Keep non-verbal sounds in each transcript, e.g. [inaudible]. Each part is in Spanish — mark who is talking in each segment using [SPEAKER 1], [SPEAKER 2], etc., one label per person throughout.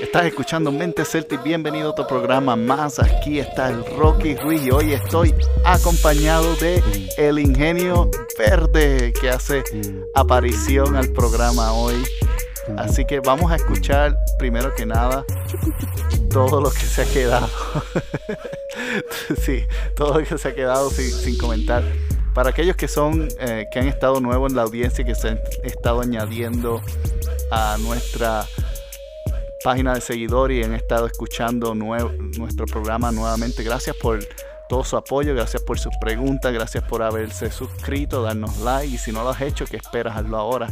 [SPEAKER 1] Estás escuchando Mente Celtic, bienvenido a otro programa más. Aquí está el Rocky Ruiz y hoy estoy acompañado de el Ingenio Verde que hace aparición al programa hoy. Así que vamos a escuchar primero que nada todo lo que se ha quedado. [laughs] sí, todo lo que se ha quedado sin, comentar. Para aquellos que son, eh, que han estado nuevos en la audiencia, que se han estado añadiendo a nuestra página de seguidores y han estado escuchando nuestro programa nuevamente, gracias por todo su apoyo, gracias por sus preguntas, gracias por haberse suscrito, darnos like y si no lo has hecho, ¿qué esperas? Hazlo ahora.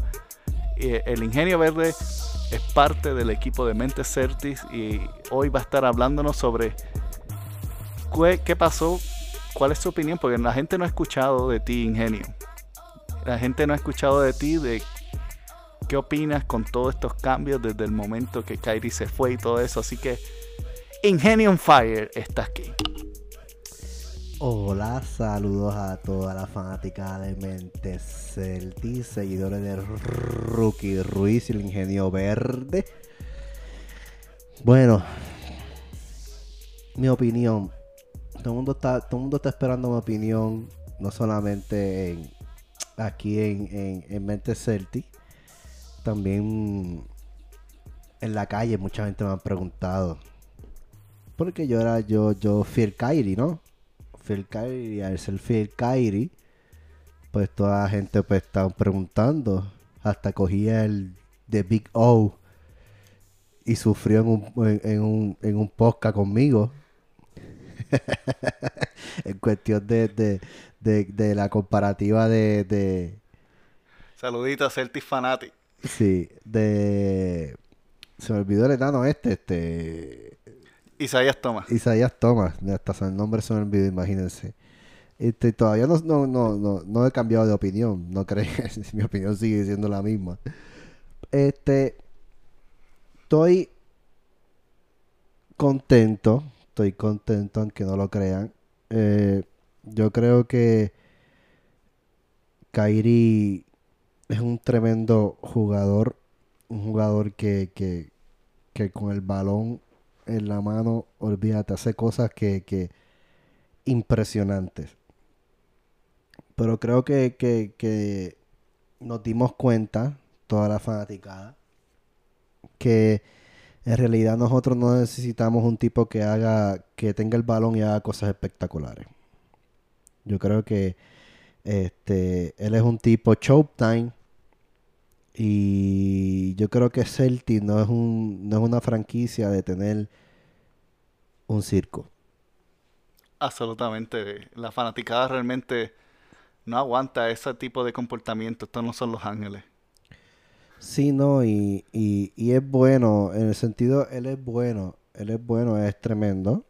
[SPEAKER 1] Eh, el Ingenio Verde es parte del equipo de Mentes Certis y hoy va a estar hablándonos sobre qué pasó, cuál es su opinión, porque la gente no ha escuchado de ti, Ingenio. La gente no ha escuchado de ti, de qué opinas con todos estos cambios desde el momento que Kyrie se fue y todo eso. Así que Ingenio Fire está aquí.
[SPEAKER 2] Hola, saludos a toda la fanática de Mentes Celtis, seguidores de Rookie Ruiz y el Ingenio Verde. Bueno, mi opinión. Todo el mundo está, todo mundo está esperando mi opinión, no solamente aquí en, en, en Mentes Celtis, también en la calle mucha gente me ha preguntado. Porque yo era, yo, yo fui Kyrie, ¿no? Phil Kyrie, al ser Phil Kyrie, pues toda la gente pues estaba preguntando. Hasta cogía el de Big O y sufrió en un, en, un, en un podcast conmigo. [laughs] en cuestión de, de, de, la comparativa de, de...
[SPEAKER 1] A Celtic Fanatic.
[SPEAKER 2] Sí, de... Se me olvidó el enano este, este...
[SPEAKER 1] Isaías Thomas.
[SPEAKER 2] Isaías Thomas, hasta el nombre se me olvidó, imagínense. Este, todavía no, no, no, no, he cambiado de opinión, no crees, [laughs] mi opinión sigue siendo la misma. Este, estoy contento, estoy contento aunque no lo crean. Eh, yo creo que Kairi es un tremendo jugador, un jugador que, que, que con el balón en la mano, olvídate, hace cosas que, que impresionantes. Pero creo que, que, que nos dimos cuenta, toda la fanaticada, que en realidad nosotros no necesitamos un tipo que haga, que tenga el balón y haga cosas espectaculares. Yo creo que este, él es un tipo showtime y yo creo que Celtic no es, un, no es una franquicia de tener un circo.
[SPEAKER 1] Absolutamente. La fanaticada realmente no aguanta ese tipo de comportamiento. Estos no son los ángeles.
[SPEAKER 2] Sí, no, y, y, y es bueno, en el sentido, él es bueno, él es bueno, es tremendo,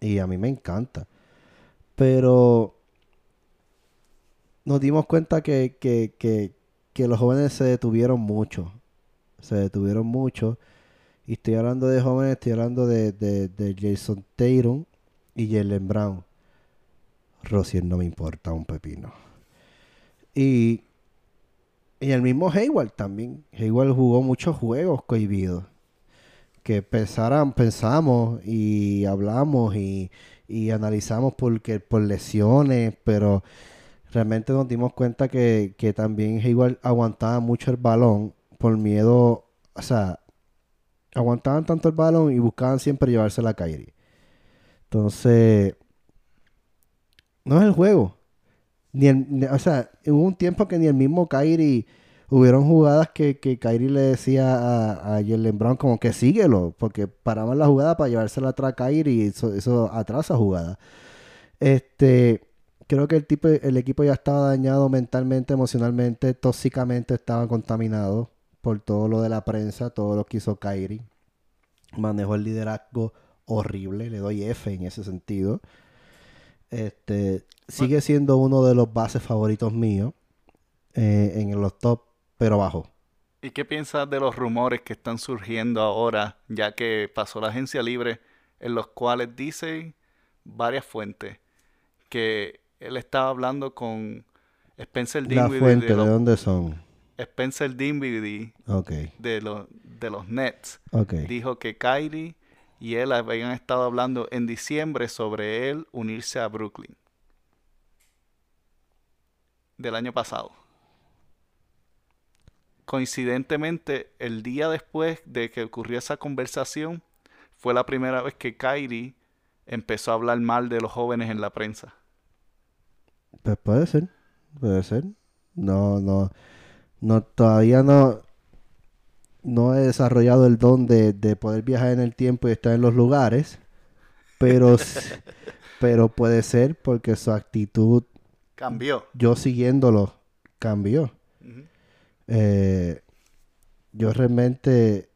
[SPEAKER 2] y a mí me encanta. Pero nos dimos cuenta que, que, que, que los jóvenes se detuvieron mucho. Se detuvieron mucho. Y estoy hablando de jóvenes, estoy hablando de, de, Jason Tatum y Jalen Brown. Rosier no me importa un pepino. Y, y el mismo Hayward también. Hayward jugó muchos juegos cohibidos. Que pensaran, pensamos y hablamos y, y analizamos porque, por lesiones, pero realmente nos dimos cuenta que, que también igual aguantaba mucho el balón por miedo, o sea, aguantaban tanto el balón y buscaban siempre llevarse la Kyrie. Entonces, no es el juego. Ni o sea, hubo un tiempo que ni el mismo Kyrie, hubieron jugadas que, que Kyrie le decía a, a Jalen Brown como que síguelo, porque paraban la jugada para llevársela atrás a Kyrie y eso, eso atrasa jugada. Este, creo que el, tipo, el equipo ya estaba dañado mentalmente, emocionalmente, tóxicamente estaba contaminado por todo lo de la prensa, todo lo que hizo Kyrie. Manejó el liderazgo horrible, le doy F en ese sentido. Este, sigue siendo uno de los bases favoritos míos eh, en los top, pero bajo.
[SPEAKER 1] ¿Y qué piensas de los rumores que están surgiendo ahora, ya que pasó la agencia libre, en los cuales dicen varias fuentes que él estaba hablando con Spencer
[SPEAKER 2] Dinwiddie. ¿La fuente de, dónde son?
[SPEAKER 1] Spencer Dinwiddie de, los de los Nets dijo que Kyrie y él habían estado hablando en diciembre sobre él unirse a Brooklyn del año pasado. Coincidentemente, el día después de que ocurrió esa conversación, fue la primera vez que Kyrie empezó a hablar mal de los jóvenes en la prensa.
[SPEAKER 2] Pues puede ser, puede ser. No, no, no, todavía no, no he desarrollado el don de, de poder viajar en el tiempo y estar en los lugares, pero, [laughs] pero puede ser porque su actitud,
[SPEAKER 1] Cambió.
[SPEAKER 2] yo siguiéndolo, cambió. Eh, yo realmente,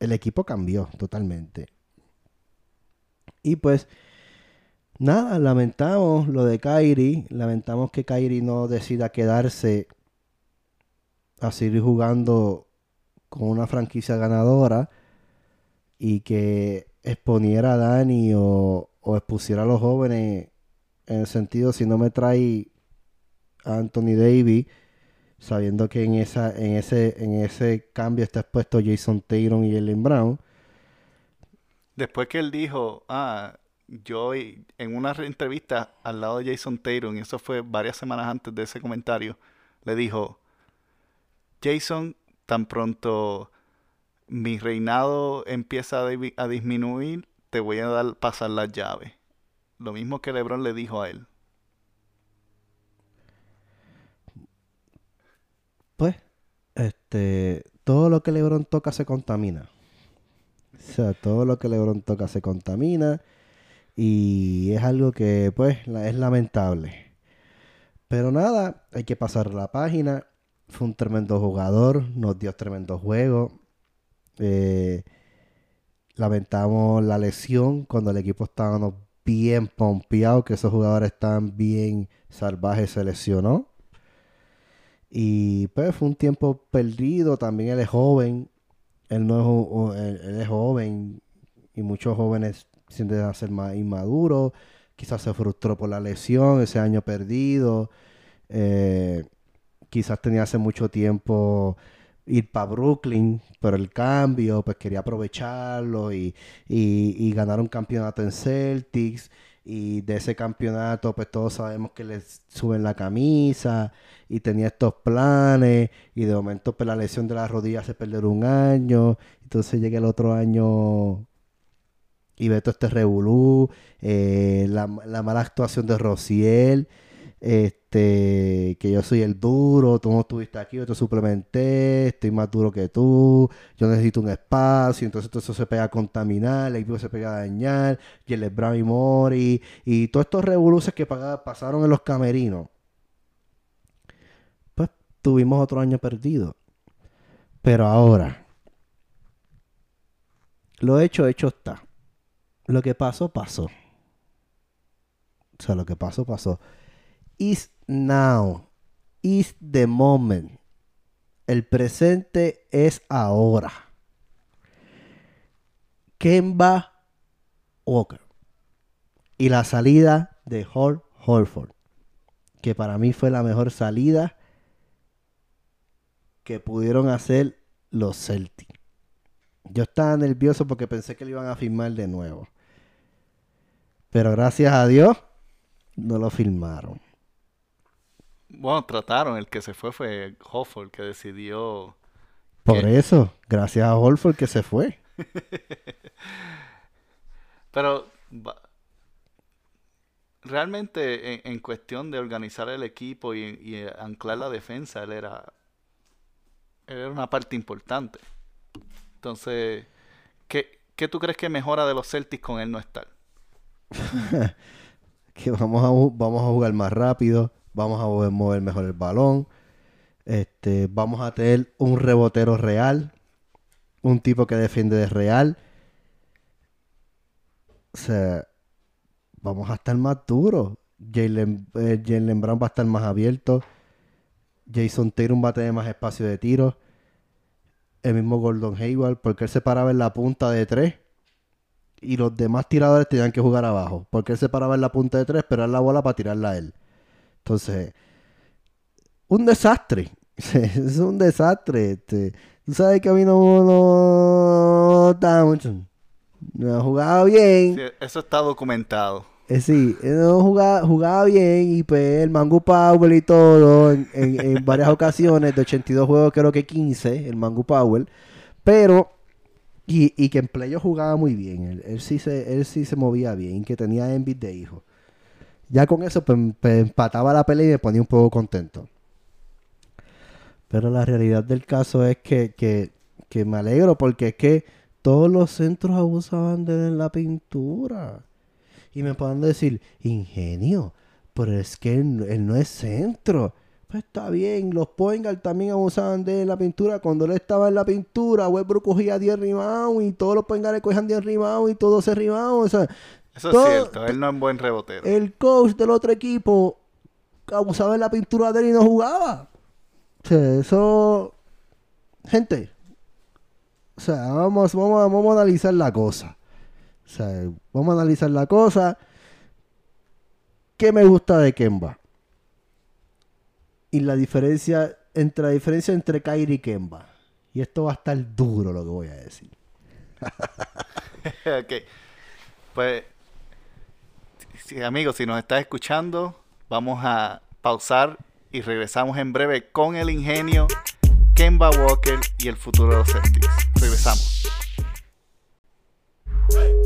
[SPEAKER 2] el equipo cambió totalmente. Y pues, nada, lamentamos lo de Kyrie, lamentamos que Kyrie no decida quedarse a seguir jugando con una franquicia ganadora y que exponiera a Dani o, o expusiera a los jóvenes en el sentido si no me trae a Anthony Davis sabiendo que en esa en ese en ese cambio está expuesto Jason Taylor y Jalen Brown.
[SPEAKER 1] Después que él dijo, ah, yo en una re- entrevista al lado de Jason Tatum, y eso fue varias semanas antes de ese comentario, le dijo, Jason, tan pronto mi reinado empieza a, a disminuir, te voy a dar pasar las llaves. Lo mismo que LeBron le dijo a él.
[SPEAKER 2] pues este todo lo que LeBron toca se contamina o sea todo lo que LeBron toca se contamina y es algo que pues es lamentable. Pero nada hay que pasar la página. Fue un tremendo jugador nos dio tremendo juego. Eh, lamentamos la lesión cuando el equipo estaba bien pompeado, que esos jugadores estaban bien salvajes, se lesionó. Y pues fue un tiempo perdido, también él es joven, él no es, él es joven y muchos jóvenes sienten a ser más inmaduros, quizás se frustró por la lesión, ese año perdido, eh, quizás tenía hace mucho tiempo ir para Brooklyn, pero el cambio, pues quería aprovecharlo y, y, ganar un campeonato en Celtics. Y de ese campeonato, pues todos sabemos que les suben la camisa y tenía estos planes. Y de momento, pues la lesión de la rodilla hace perder un año. Entonces llega el otro año y ve todo este revolú, eh, la, la mala actuación de Rociel, este, que yo soy el duro, tú no estuviste aquí, yo te suplementé, estoy más duro que tú, yo necesito un espacio, entonces todo eso se pega a contaminar, el equipo se pega a dañar, el Brown y Mori, y todos estos revoluces que pasaron en los camerinos. Pues tuvimos otro año perdido. Pero ahora, lo hecho, hecho está. Lo que pasó, pasó. O sea, lo que pasó, pasó. Is now. Is the moment. El presente es ahora. Kemba Walker. Y la salida de Hall Holford. Que para mí fue la mejor salida que pudieron hacer los Celtics. Yo estaba nervioso porque pensé que lo iban a firmar de nuevo. Pero gracias a Dios no lo firmaron.
[SPEAKER 1] Bueno, trataron, el que se fue fue Hofford, que decidió...
[SPEAKER 2] Por eso, gracias a Holford que se fue. [laughs]
[SPEAKER 1] Pero realmente en, en cuestión de organizar el equipo y, y anclar la defensa, él era, él era una parte importante. Entonces, ¿qué, qué tú crees que mejora de los Celtics con él no estar? [laughs]
[SPEAKER 2] Que vamos a, vamos a jugar más rápido, vamos a mover mejor el balón. Este, vamos a tener un rebotero real, un tipo que defiende de real. O sea, vamos a estar más duros. Jalen, eh, Brown va a estar más abierto. Jason Tatum va a tener más espacio de tiro. El mismo Gordon Hayward, porque él se paraba en la punta de tres y los demás tiradores tenían que jugar abajo. Porque él se paraba en la punta de tres, esperar la bola para tirarla a él. Entonces, un desastre. [laughs] es un desastre. Este. Tú sabes que a mí no, no está mucho. No ha jugado bien.
[SPEAKER 1] Sí, eso está documentado.
[SPEAKER 2] Eh, sí, él no jugaba, jugaba bien y pues el Mango Power y todo en, en- en varias ocasiones, de 82 juegos creo que 15, el Mango Power. Pero, y, y que en playoff jugaba muy bien, él, él sí se, él sí se movía bien, que tenía envid de hijo. Ya con eso pues, pues, empataba la pelea y me ponía un poco contento. Pero la realidad del caso es que, que, que me alegro porque es que todos los centros abusaban de él en la pintura. Y me pueden decir, ingenio, pero es que él, él no es centro. Pues está bien, los Poingal también abusaban de él en la pintura. Cuando él estaba en la pintura, Westbrook cogía 10 rebounds y todos los Poingales cogían 10 rebounds y todos se rebounds. O sea,
[SPEAKER 1] Eso
[SPEAKER 2] todo-
[SPEAKER 1] es cierto, él no es buen rebotero.
[SPEAKER 2] el coach del otro equipo abusaba en la pintura de él y no jugaba. O sea, eso... Gente, o sea, vamos, vamos, a- vamos a analizar la cosa. O sea, vamos a analizar la cosa. ¿Qué me gusta de Kemba? Y la diferencia entre la diferencia entre Kyrie y Kemba. Y esto va a estar duro lo que voy a decir. [laughs]
[SPEAKER 1] ok. Pues, amigos, si nos estás escuchando, vamos a pausar y regresamos en breve con el ingenio, Kemba Walker y el futuro de los Celtics. Regresamos.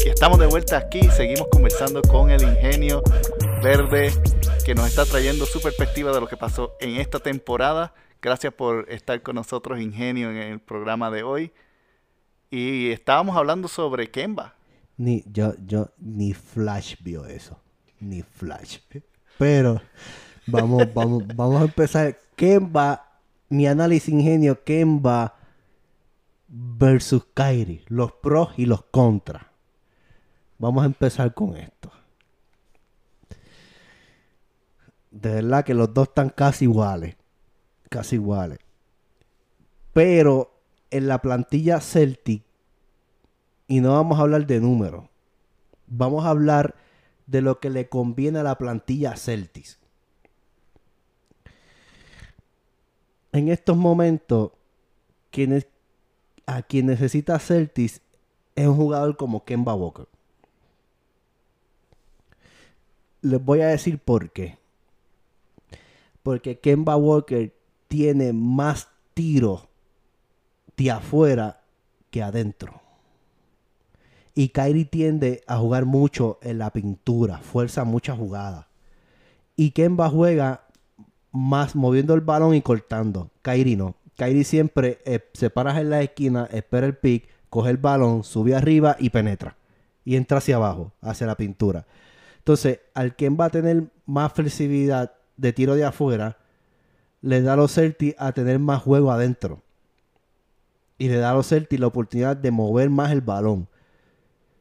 [SPEAKER 1] Y estamos de vuelta aquí, seguimos conversando con el ingenio verde que nos está trayendo su perspectiva de lo que pasó en esta temporada. Gracias por estar con nosotros, Ingenio, en el programa de hoy. Y estábamos hablando sobre Kemba.
[SPEAKER 2] Ni, yo, yo, ni Flash vio eso. Ni Flash. Pero, vamos, [laughs] vamos, vamos a empezar. Kemba, mi análisis ingenio, Kemba versus Kyrie. Los pros y los contras. Vamos a empezar con esto. De verdad que los dos están casi iguales. Casi iguales. Pero en la plantilla Celtic y no vamos a hablar de números. Vamos a hablar de lo que le conviene a la plantilla Celtics. En estos momentos, a quien necesita Celtics es un jugador como Kemba Walker. Les voy a decir por qué. Porque Kemba Walker tiene más tiros de afuera que adentro. Y Kyrie tiende a jugar mucho en la pintura, fuerza muchas jugadas. Y Kemba juega más moviendo el balón y cortando. Kyrie no. Kyrie siempre eh, se para en la esquina, espera el pick, coge el balón, sube arriba y penetra. Y entra hacia abajo, hacia la pintura. Entonces, al Kemba tener más flexibilidad de tiro de afuera, le da a los Celtics a tener más juego adentro. Y le da a los Celtics la oportunidad de mover más el balón.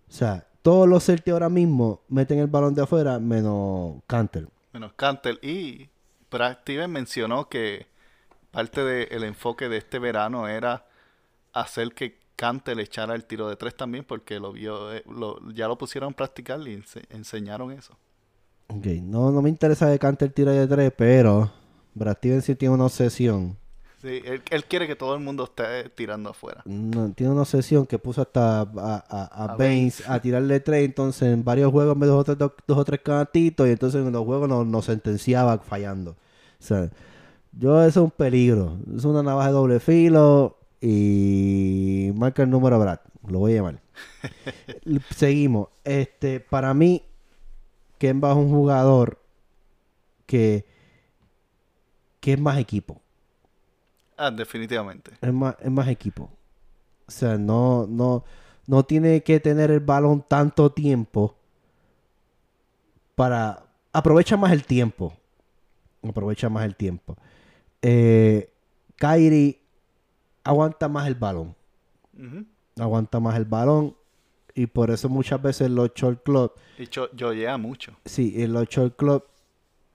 [SPEAKER 2] O sea, todos los Celtics ahora mismo meten el balón de afuera menos Canter.
[SPEAKER 1] menos Cantel. Y Brad Stevens mencionó que parte del enfoque de este verano era hacer que Cantel echara el tiro de tres también, porque lo vio, eh, lo- ya lo pusieron a practicar y ense- enseñaron eso.
[SPEAKER 2] Ok, no, no me interesa que Canter tire de tres, pero Brad Stevens sí tiene una obsesión.
[SPEAKER 1] Sí, él, él quiere que todo el mundo esté tirando afuera.
[SPEAKER 2] No, tiene una obsesión que puso hasta a, a, a
[SPEAKER 1] A
[SPEAKER 2] Baines a tirarle tres. Entonces, en varios juegos me dejó dos, dos, dos o tres cantitos. Y entonces en los juegos nos, sentenciaba fallando. O sea, yo eso es un peligro. Es una navaja de doble filo. Y marca el número Brad. Lo voy a llamar. [laughs] Seguimos. Este, para mí, Kemba es un jugador que, que es más equipo.
[SPEAKER 1] Ah, definitivamente.
[SPEAKER 2] Es más, es más equipo. O sea, no, no, no tiene que tener el balón tanto tiempo para... Aprovecha más el tiempo. Aprovecha más el tiempo. Eh, Kyrie aguanta más el balón. Aguanta más el balón. Y por eso muchas veces los short club,
[SPEAKER 1] Y yo, llega mucho.
[SPEAKER 2] sí, en los short club,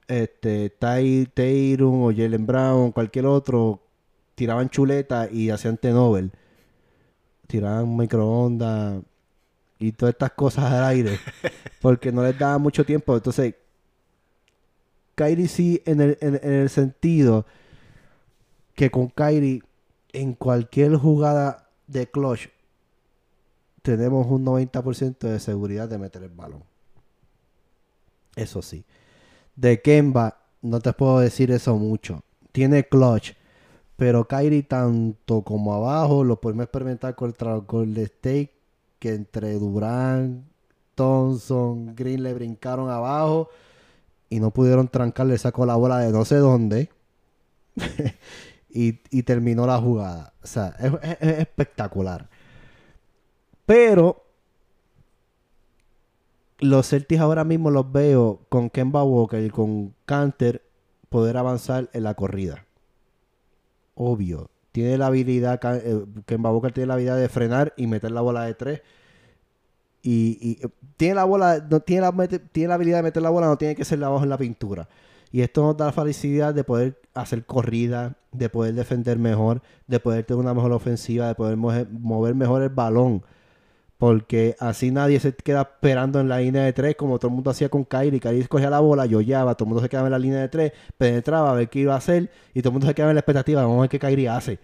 [SPEAKER 2] este, Ty, Tatum o Jalen Brown, cualquier otro, tiraban chuleta y hacían tenovel. Tiraban microondas y todas estas cosas al aire. [laughs] porque no les daba mucho tiempo. Entonces, Kyrie sí, en el, en, en el sentido que con Kyrie en cualquier jugada de clutch tenemos un 90% de seguridad de meter el balón. Eso sí. De Kemba no te puedo decir eso mucho. Tiene clutch. Pero Kyrie tanto como abajo lo podemos experimentar contra Golden State que entre Durán, Thompson, Green le brincaron abajo y no pudieron trancarle, sacó la bola de no sé dónde [laughs] y, terminó la jugada. O sea, es, espectacular. Pero los Celtics ahora mismo los veo con Kemba Walker y con Canter poder avanzar en la corrida. Obvio. Tiene la habilidad, eh, Kemba Walker tiene la habilidad de frenar y meter la bola de tres y, eh, tiene la bola, no, tiene, la, tiene la habilidad de meter la bola, no tiene que ser abajo en la pintura. Y esto nos da la felicidad de poder hacer corrida, de poder defender mejor, de poder tener una mejor ofensiva, de poder mover mejor el balón. Porque así nadie se queda esperando en la línea de tres, como todo el mundo hacía con Kyrie. Kyrie cogía la bola, yollaba, todo el mundo se quedaba en la línea de tres, penetraba a ver qué iba a hacer, y todo el mundo se quedaba en la expectativa, vamos a ver qué Kyrie hace.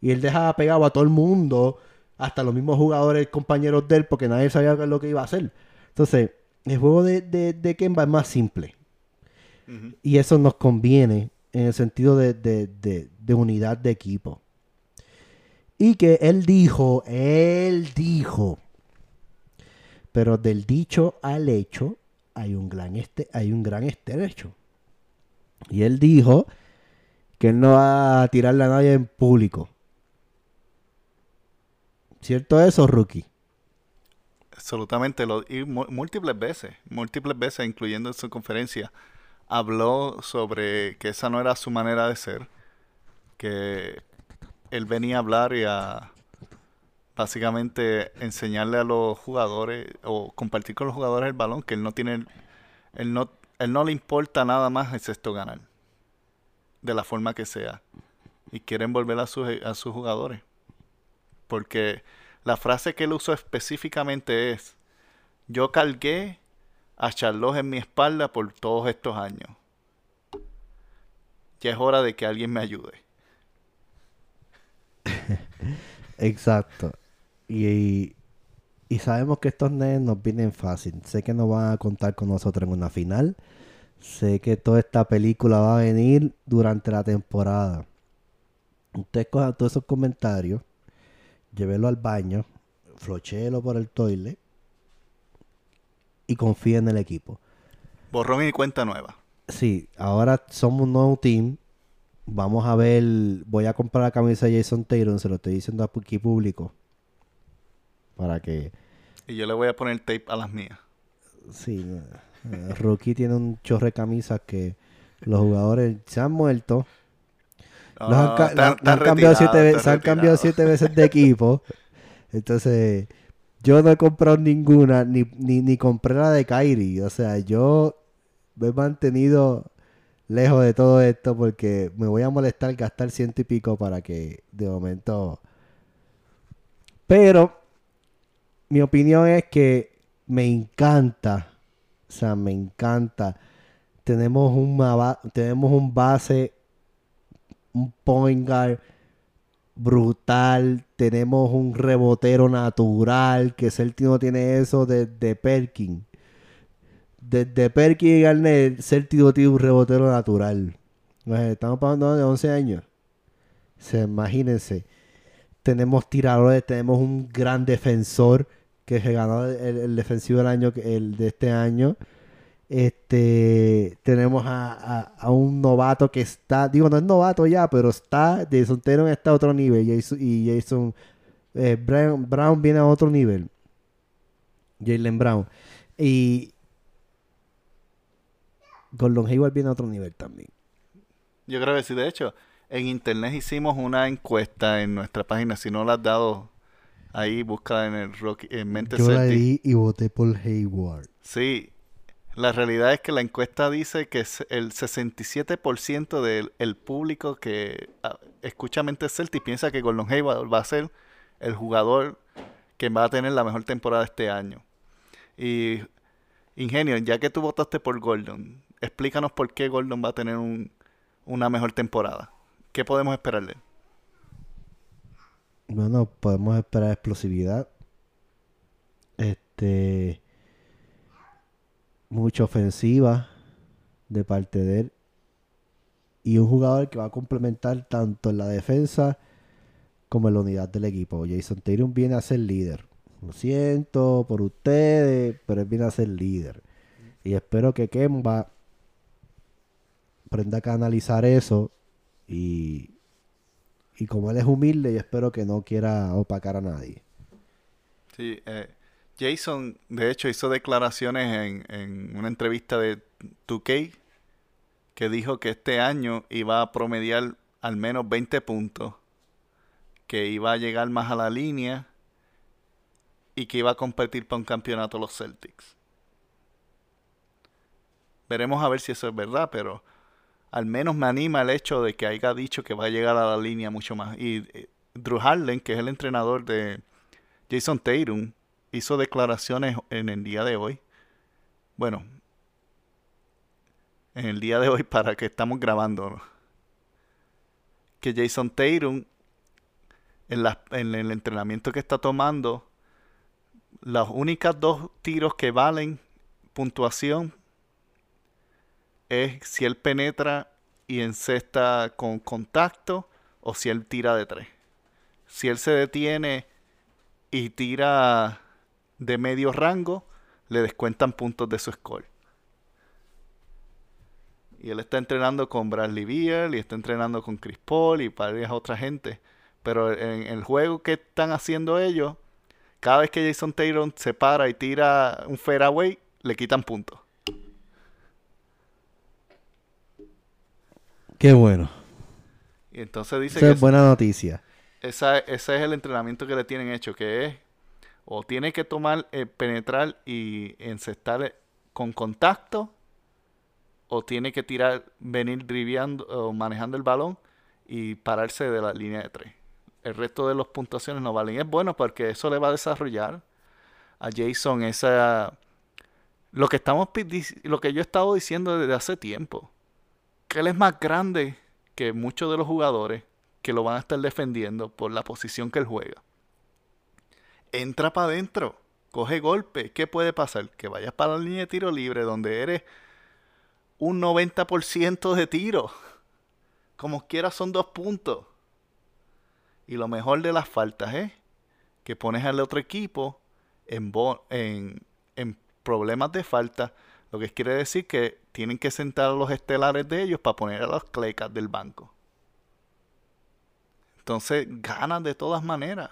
[SPEAKER 2] Y él dejaba pegado a todo el mundo hasta los mismos jugadores compañeros de él, porque nadie sabía lo que iba a hacer. Entonces, el juego de, de, Kemba es más simple. Y eso nos conviene en el sentido de, de, unidad de equipo. Y que él dijo, él dijo, pero del dicho al hecho hay un gran, este, hay un gran estrecho. Y él dijo que él no va a tirarle a nadie en público. ¿Cierto eso, Rookie?
[SPEAKER 1] Absolutamente, lo, y múltiples veces, múltiples veces, incluyendo en su conferencia, habló sobre que esa no era su manera de ser, que él venía a hablar y a básicamente enseñarle a los jugadores o compartir con los jugadores el balón, que él no tiene, él no, él no le importa nada más excepto ganar, de la forma que sea, y quieren volver a, a sus jugadores porque la frase que él usó específicamente es, yo cargué a Charlotte en mi espalda por todos estos años. Ya es hora de que alguien me ayude.
[SPEAKER 2] Exacto. Y, y, sabemos que estos nenes nos vienen fácil. Sé que no van a contar con nosotros en una final. Sé que toda esta película va a venir durante la temporada. Ustedes cojan todos esos comentarios llévelo al baño, flochelo por el toilet y confía en el equipo.
[SPEAKER 1] Borrón y cuenta nueva.
[SPEAKER 2] Sí, ahora somos un nuevo team. Vamos a ver, voy a comprar la camisa de Jason Taylor, se lo estoy diciendo aquí público. Para que...
[SPEAKER 1] Y yo le voy a poner tape a las mías.
[SPEAKER 2] Sí, eh, Rookie tiene un chorre de camisas que los jugadores se han muerto han, cambiado siete, se han cambiado siete veces de equipo. Entonces, yo no he comprado ninguna, ni, ni, compré la de Kairi. O sea, yo me he mantenido lejos de todo esto porque me voy a molestar gastar ciento y pico para que de momento... Pero mi opinión es que me encanta, o sea, me encanta. Tenemos un, tenemos un base un point guard brutal. Tenemos un rebotero natural. Que Celtic tiene eso desde Perkin. Desde Perkin y Garnet, Celtic tiene un rebotero natural. Estamos hablando de 11 años. Se, imagínense. Tenemos tiradores, tenemos un gran defensor que se ganó el, defensivo del año, el de este año. Este, tenemos a, un novato que está, digo, no es novato ya, pero está, Jason Taylor está a otro nivel y Jason eh, Brown, viene a otro nivel. Jalen Brown. Y Gordon Hayward viene a otro nivel también.
[SPEAKER 1] Yo creo que sí, de hecho, en internet hicimos una encuesta en nuestra página, si no la has dado ahí, busca en el Rocky, en Mente
[SPEAKER 2] Yo la di y voté por Hayward.
[SPEAKER 1] Sí, la realidad es que la encuesta dice que el 67% del público que ah, escucha Mente Celtic piensa que Gordon Hayward va a ser el jugador que va a tener la mejor temporada este año. Y Ingenio, ya que tú votaste por Gordon, explícanos por qué Gordon va a tener una mejor temporada. ¿Qué podemos esperar de él?
[SPEAKER 2] Bueno, podemos esperar explosividad. Este. Mucha ofensiva de parte de él. Y un jugador que va a complementar tanto en la defensa como en la unidad del equipo. Jason Tatum viene a ser líder. Lo siento por ustedes, pero él viene a ser líder. Y espero que Kemba aprenda a canalizar eso y, y como él es humilde, yo espero que no quiera opacar a nadie.
[SPEAKER 1] Sí, eh, Jason, de hecho, hizo declaraciones en, en una entrevista de 2K que dijo que este año iba a promediar al menos 20 puntos, que iba a llegar más a la línea y que iba a competir para un campeonato los Celtics. Veremos a ver si eso es verdad, pero al menos me anima el hecho de que haya dicho que va a llegar a la línea mucho más. Y eh, Drew Harlan, que es el entrenador de Jason Tatum, hizo declaraciones en el día de hoy. Bueno, en el día de hoy [laughs] para que estamos grabando. Que Jason Tatum, en, en el entrenamiento que está tomando, las únicas dos tiros que valen puntuación es si él penetra y encesta con contacto o si él tira de tres. Si él se detiene y tira de medio rango, le descuentan puntos de su score. Y él está entrenando con Bradley Beal y está entrenando con Chris Paul y varias otra gente. Pero en el juego que están haciendo ellos, cada vez que Jason Taylor se para y tira un fairway, le quitan puntos.
[SPEAKER 2] Qué bueno.
[SPEAKER 1] Y entonces dice
[SPEAKER 2] Esa
[SPEAKER 1] que
[SPEAKER 2] es buena noticia.
[SPEAKER 1] esa- ese es el entrenamiento que le tienen hecho, que es o tiene que tomar, eh, penetrar y encestar con contacto, o tiene que tirar, venir driviando o manejando el balón y pararse de la línea de tres. El resto de las puntuaciones no valen. Es bueno porque eso le va a desarrollar a Jason esa lo que estamos lo que yo he estado diciendo desde hace tiempo. Que él es más grande que muchos de los jugadores que lo van a estar defendiendo por la posición que él juega. Entra para adentro, coge golpe. ¿Qué puede pasar? Que vayas para la línea de tiro libre donde eres un 90% de tiro. Como quiera son dos puntos. Y lo mejor de las faltas es que pones al otro equipo en, en, en problemas de falta. Lo que quiere decir que tienen que sentar a los estelares de ellos para poner a los clecas del banco. Entonces ganan de todas maneras.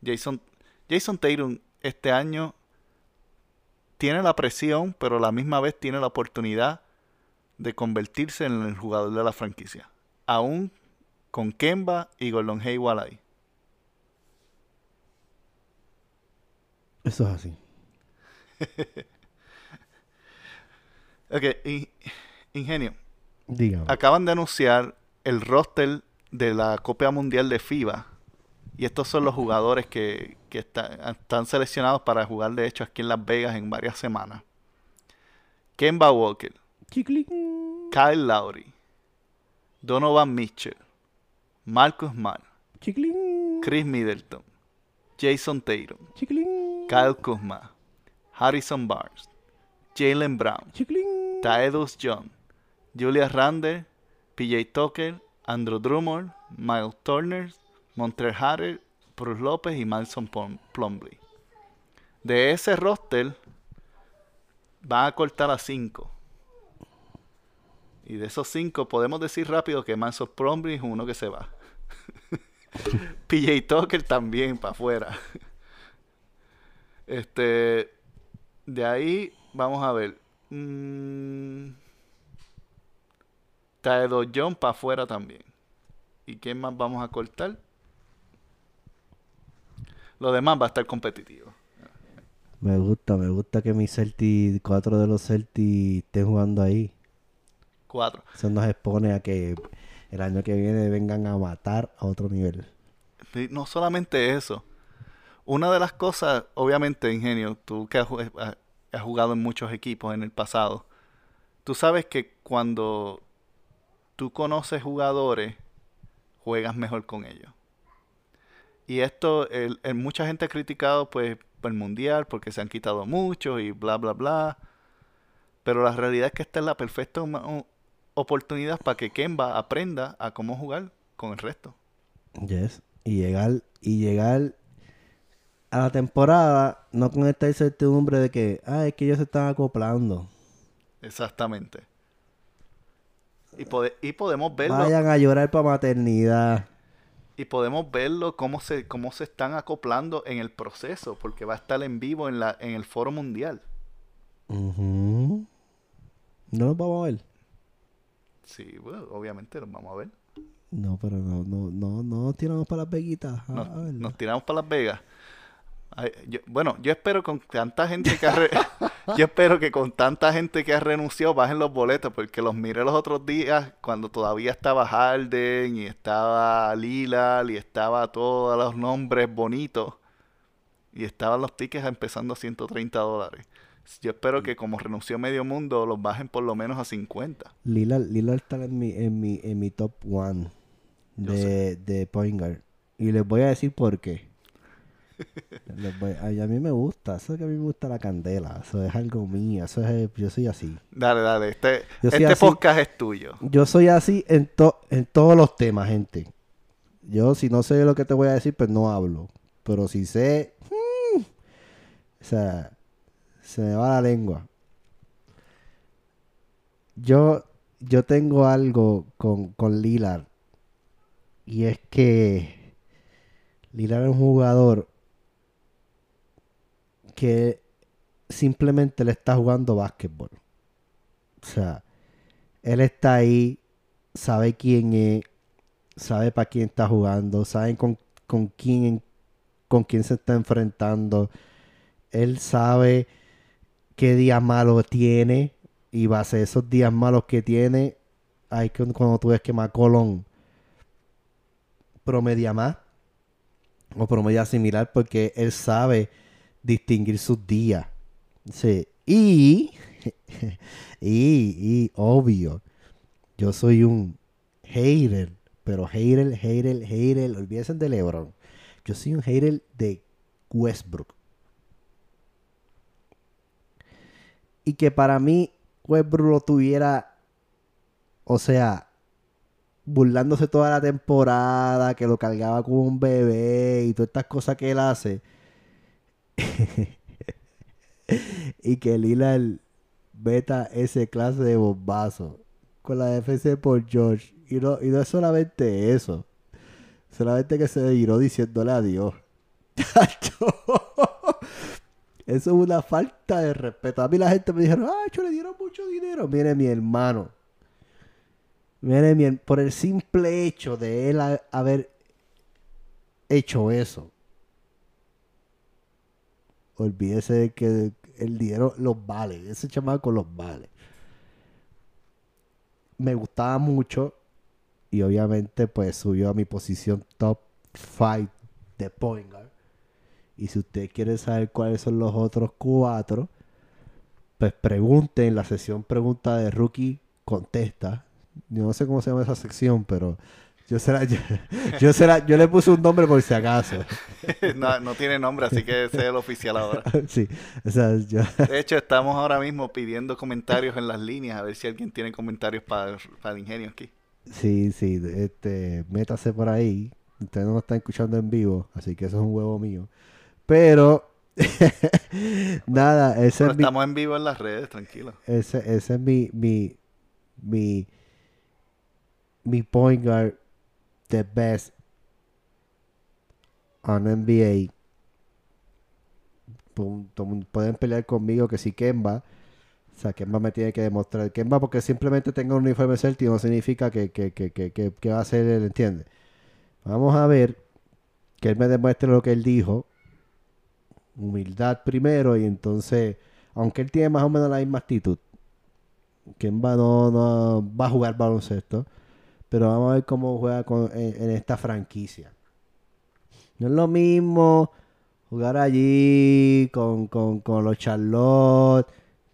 [SPEAKER 1] Jason, Jason Tatum este año tiene la presión, pero a la misma vez tiene la oportunidad de convertirse en el jugador de la franquicia. Aún con Kemba y Gordon Hayward ahí.
[SPEAKER 2] Eso es así. [laughs]
[SPEAKER 1] Ok, Ingenio.
[SPEAKER 2] Dígame.
[SPEAKER 1] Acaban de anunciar el roster de la Copa Mundial de FIBA. Y estos son los jugadores que, que está- están seleccionados para jugar, de hecho, aquí en Las Vegas en varias semanas. Kemba Walker. Kyle Lowry, Donovan Mitchell, Marcus
[SPEAKER 2] Chiclín.
[SPEAKER 1] Chris Middleton, Jason Tatum. Kyle Kuzma, Harrison Barnes, Jalen Brown,
[SPEAKER 2] Chiclín.
[SPEAKER 1] Taedus John, Julius Randle, PJ Tucker, Andrew Drummond, Miles Turner, Montreal Harrell, Bruce López y Malson Plum- Plumlee. De ese roster van a cortar a 5. Y de esos 5 podemos decir rápido que Manson Plumlee es uno que se va. [laughs] PJ Tucker también para afuera. [laughs] Este, de ahí vamos a ver. Mm, Taedo John para afuera también. ¿Y quién más vamos a cortar? Lo demás va a estar competitivo.
[SPEAKER 2] Me gusta, me gusta que mis Celtics, cuatro de los Celtics estén jugando ahí.
[SPEAKER 1] Cuatro.
[SPEAKER 2] Eso nos expone a que el año que viene vengan a matar a otro nivel.
[SPEAKER 1] Sí, No solamente eso. Una de las cosas, obviamente, Ingenio, tú que has, has jugado en muchos equipos en el pasado, tú sabes que cuando tú conoces jugadores juegas mejor con ellos. Y esto, mucha gente ha criticado pues el mundial porque se han quitado muchos y bla bla bla. Pero la realidad es que esta es la perfecta oportunidad para que Kemba aprenda a cómo jugar con el resto.
[SPEAKER 2] Yes. Y llegar, y llegar a la temporada, no con esta incertidumbre de que, ah, es que ellos se están acoplando.
[SPEAKER 1] Exactamente. Y, pode- y podemos verlo.
[SPEAKER 2] Vayan a llorar para maternidad.
[SPEAKER 1] Y podemos verlo cómo se, cómo se están acoplando en el proceso, porque va a estar en vivo en, la, en el foro mundial.
[SPEAKER 2] Ujú. No los vamos a ver.
[SPEAKER 1] Sí, bueno, obviamente los vamos a ver.
[SPEAKER 2] No, pero no, no, no, no nos tiramos para las veguitas.
[SPEAKER 1] Nos, nos tiramos para Las Vegas. Ay, yo- bueno, yo espero con tanta gente que ha [laughs] yo espero que con tanta gente que ha renunciado bajen los boletos, porque los miré los otros días cuando todavía estaba Harden y estaba Lillard y estaba todos los nombres bonitos y estaban los tickets empezando a 130 dólares. Yo espero que como renunció medio mundo los bajen por lo menos a 50.
[SPEAKER 2] Lillard, Lillard está en mi, en mi, en mi top one de, de point guard. Y les voy a decir por qué. A, mí me gusta, eso es que a mí me gusta la candela, eso es algo mío, eso es, yo soy así.
[SPEAKER 1] Dale, dale, este, este
[SPEAKER 2] así.
[SPEAKER 1] podcast es tuyo.
[SPEAKER 2] Yo soy así en, to- en todos los temas, gente. Yo si no sé lo que te voy a decir, pues no hablo. Pero si sé, mm, o sea, se me va la lengua. Yo, yo tengo algo con, con Lillard. Y es que Lillard es un jugador que simplemente le está jugando básquetbol. O sea, él está ahí, sabe quién es, sabe para quién está jugando, sabe con, con quién con quién se está enfrentando. Él sabe qué días malos tiene y base a esos días malos que tiene, hay que cuando tú ves que McCollum promedia más o promedia similar porque él sabe distinguir sus días. Sí. Y, [laughs] y, y, obvio, yo soy un hater, pero hater, hater, hater, olvídense de LeBron. Yo soy un hater de Westbrook. Y que para mí Westbrook lo tuviera, o sea, burlándose toda la temporada, que lo cargaba como un bebé y todas estas cosas que él hace. [laughs] y que Lillard beta ese clase de bombazo con la defensa de Paul George. Y no, y no es solamente eso. Solamente que se giró diciéndole adiós. [laughs] Eso es una falta de respeto. A mí la gente me dijeron, ay, yo le dieron mucho dinero. Mire, mi hermano. Mire, mi, por el simple hecho de él ha- haber hecho eso. Olvídese de que el dinero los vale. Ese chamaco los vale. Me gustaba mucho. Y obviamente, pues subió a mi posición top 5 de point guard. Y si usted quiere saber cuáles son los otros cuatro, pues pregunte en la sesión pregunta de rookie contesta. Yo no sé cómo se llama esa sección, pero yo será, [laughs] yo, yo será, yo le puse un nombre por si acaso. [laughs]
[SPEAKER 1] no, no tiene nombre, así que ese es el oficial ahora. [laughs]
[SPEAKER 2] sí, o sea, yo,
[SPEAKER 1] De hecho, estamos ahora mismo pidiendo comentarios en las líneas, a ver si alguien tiene comentarios para, para el ingenio aquí.
[SPEAKER 2] sí, sí, este, métase por ahí. Usted no me está escuchando en vivo, así que eso es un huevo mío. Pero, nada, ese
[SPEAKER 1] Pero
[SPEAKER 2] es mi,
[SPEAKER 1] estamos en vivo en las redes, tranquilo.
[SPEAKER 2] Ese, ese es mi, mi, mi, mi point guard, the best on NBA. Pueden pelear conmigo que si Kemba, o sea, Kemba me tiene que demostrar. Kemba porque simplemente tenga un uniforme Celtic no significa que, que, que, que, va a ser él, ¿entiende? Vamos a ver que él me demuestre lo que él dijo. Humildad primero y entonces, aunque él tiene más o menos la misma actitud, Kemba no, no va a jugar baloncesto, pero vamos a ver cómo juega en, esta franquicia. No es lo mismo jugar allí con, con, con los Charlotte,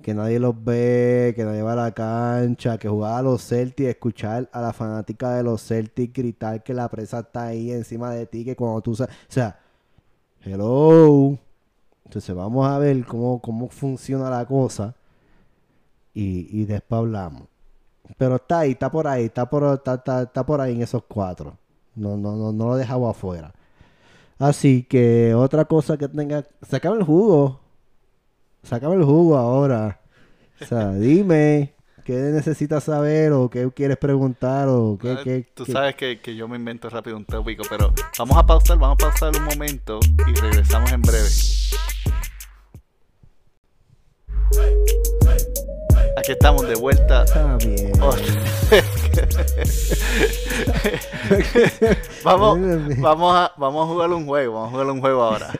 [SPEAKER 2] que nadie los ve, que nadie va a la cancha, que jugaba a los Celtics, escuchar a la fanática de los Celtics gritar que la presa está ahí encima de ti, que cuando tú... O sea, hello. Entonces vamos a ver cómo, cómo funciona la cosa y, y después hablamos. Pero está ahí, está por ahí, está por, está, está- está por ahí en esos cuatro. No, no, no, no lo dejaba afuera. Así que otra cosa que tenga... Sacame el jugo. Sácame el jugo ahora. O sea, [laughs] dime qué necesitas saber o qué quieres preguntar o qué...
[SPEAKER 1] Ah,
[SPEAKER 2] qué-
[SPEAKER 1] Tú
[SPEAKER 2] qué-
[SPEAKER 1] sabes que, que yo me invento rápido un tópico, pero vamos a pausar, vamos a pausar un momento y regresamos en breve. Aquí estamos de vuelta.
[SPEAKER 2] Está bien.
[SPEAKER 1] Oh. [laughs] vamos, vamos, a, vamos a jugar un juego, vamos a jugar un juego ahora.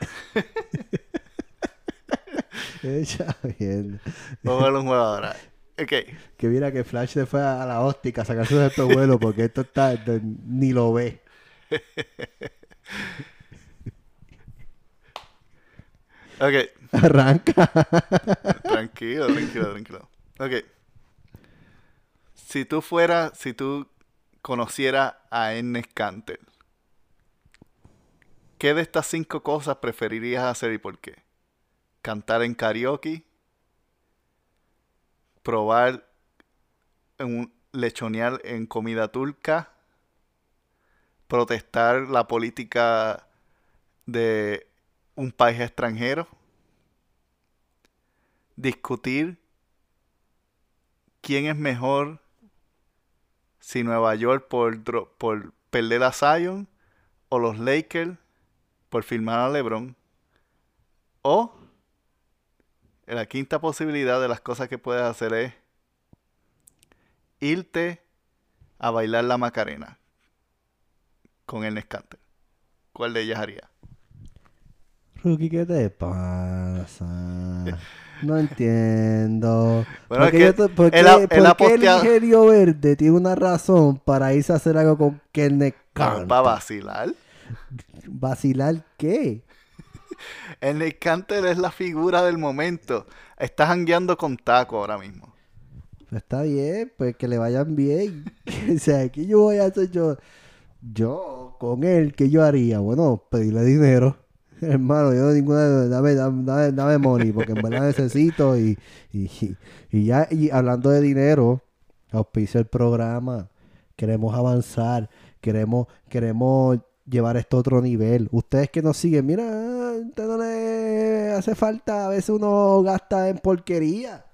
[SPEAKER 2] Está bien.
[SPEAKER 1] Vamos a jugar un juego ahora. Ok,
[SPEAKER 2] Que mira que Flash se fue a la óptica a sacarse de estos vuelos porque esto está... de- ni lo ve.
[SPEAKER 1] ok.
[SPEAKER 2] Arranca.
[SPEAKER 1] Tranquilo, tranquilo, tranquilo. Ok. Si tú fueras, si tú conocieras a Ernest Cantel, ¿qué de estas cinco cosas preferirías hacer y por qué? ¿Cantar en karaoke? ¿Probar un lechonear en comida turca? ¿Protestar la política de un país extranjero? discutir quién es mejor si Nueva York por, por perder a Zion o los Lakers por firmar a LeBron. O la quinta posibilidad de las cosas que puedes hacer es irte a bailar la Macarena con el Canter. ¿Cuál de ellas haría?
[SPEAKER 2] Rookie, ¿qué te pasa? [laughs] No entiendo.
[SPEAKER 1] Bueno,
[SPEAKER 2] ¿Por qué,
[SPEAKER 1] es que
[SPEAKER 2] yo te- por
[SPEAKER 1] él
[SPEAKER 2] qué-
[SPEAKER 1] ha- él
[SPEAKER 2] por
[SPEAKER 1] ha
[SPEAKER 2] qué el ingenio verde tiene una razón para irse a hacer algo con Kenneth
[SPEAKER 1] Para
[SPEAKER 2] Carter?
[SPEAKER 1] vacilar.
[SPEAKER 2] ¿Vacilar qué? [laughs]
[SPEAKER 1] El Canter es la figura del momento. Estás jangueando con Taco ahora mismo.
[SPEAKER 2] Pues está bien, pues que le vayan bien. [laughs] o sea, ¿qué yo voy a hacer yo? Yo, con él, ¿qué yo haría? Bueno, pedirle dinero. [laughs] Hermano, yo ninguna... Dame, dame, dame, money, porque en verdad necesito y, y, ya, y hablando de dinero, auspicia el programa. Queremos avanzar, queremos, queremos llevar esto a otro nivel. Ustedes que nos siguen, mira, usted no le hace falta, a veces uno gasta en porquería.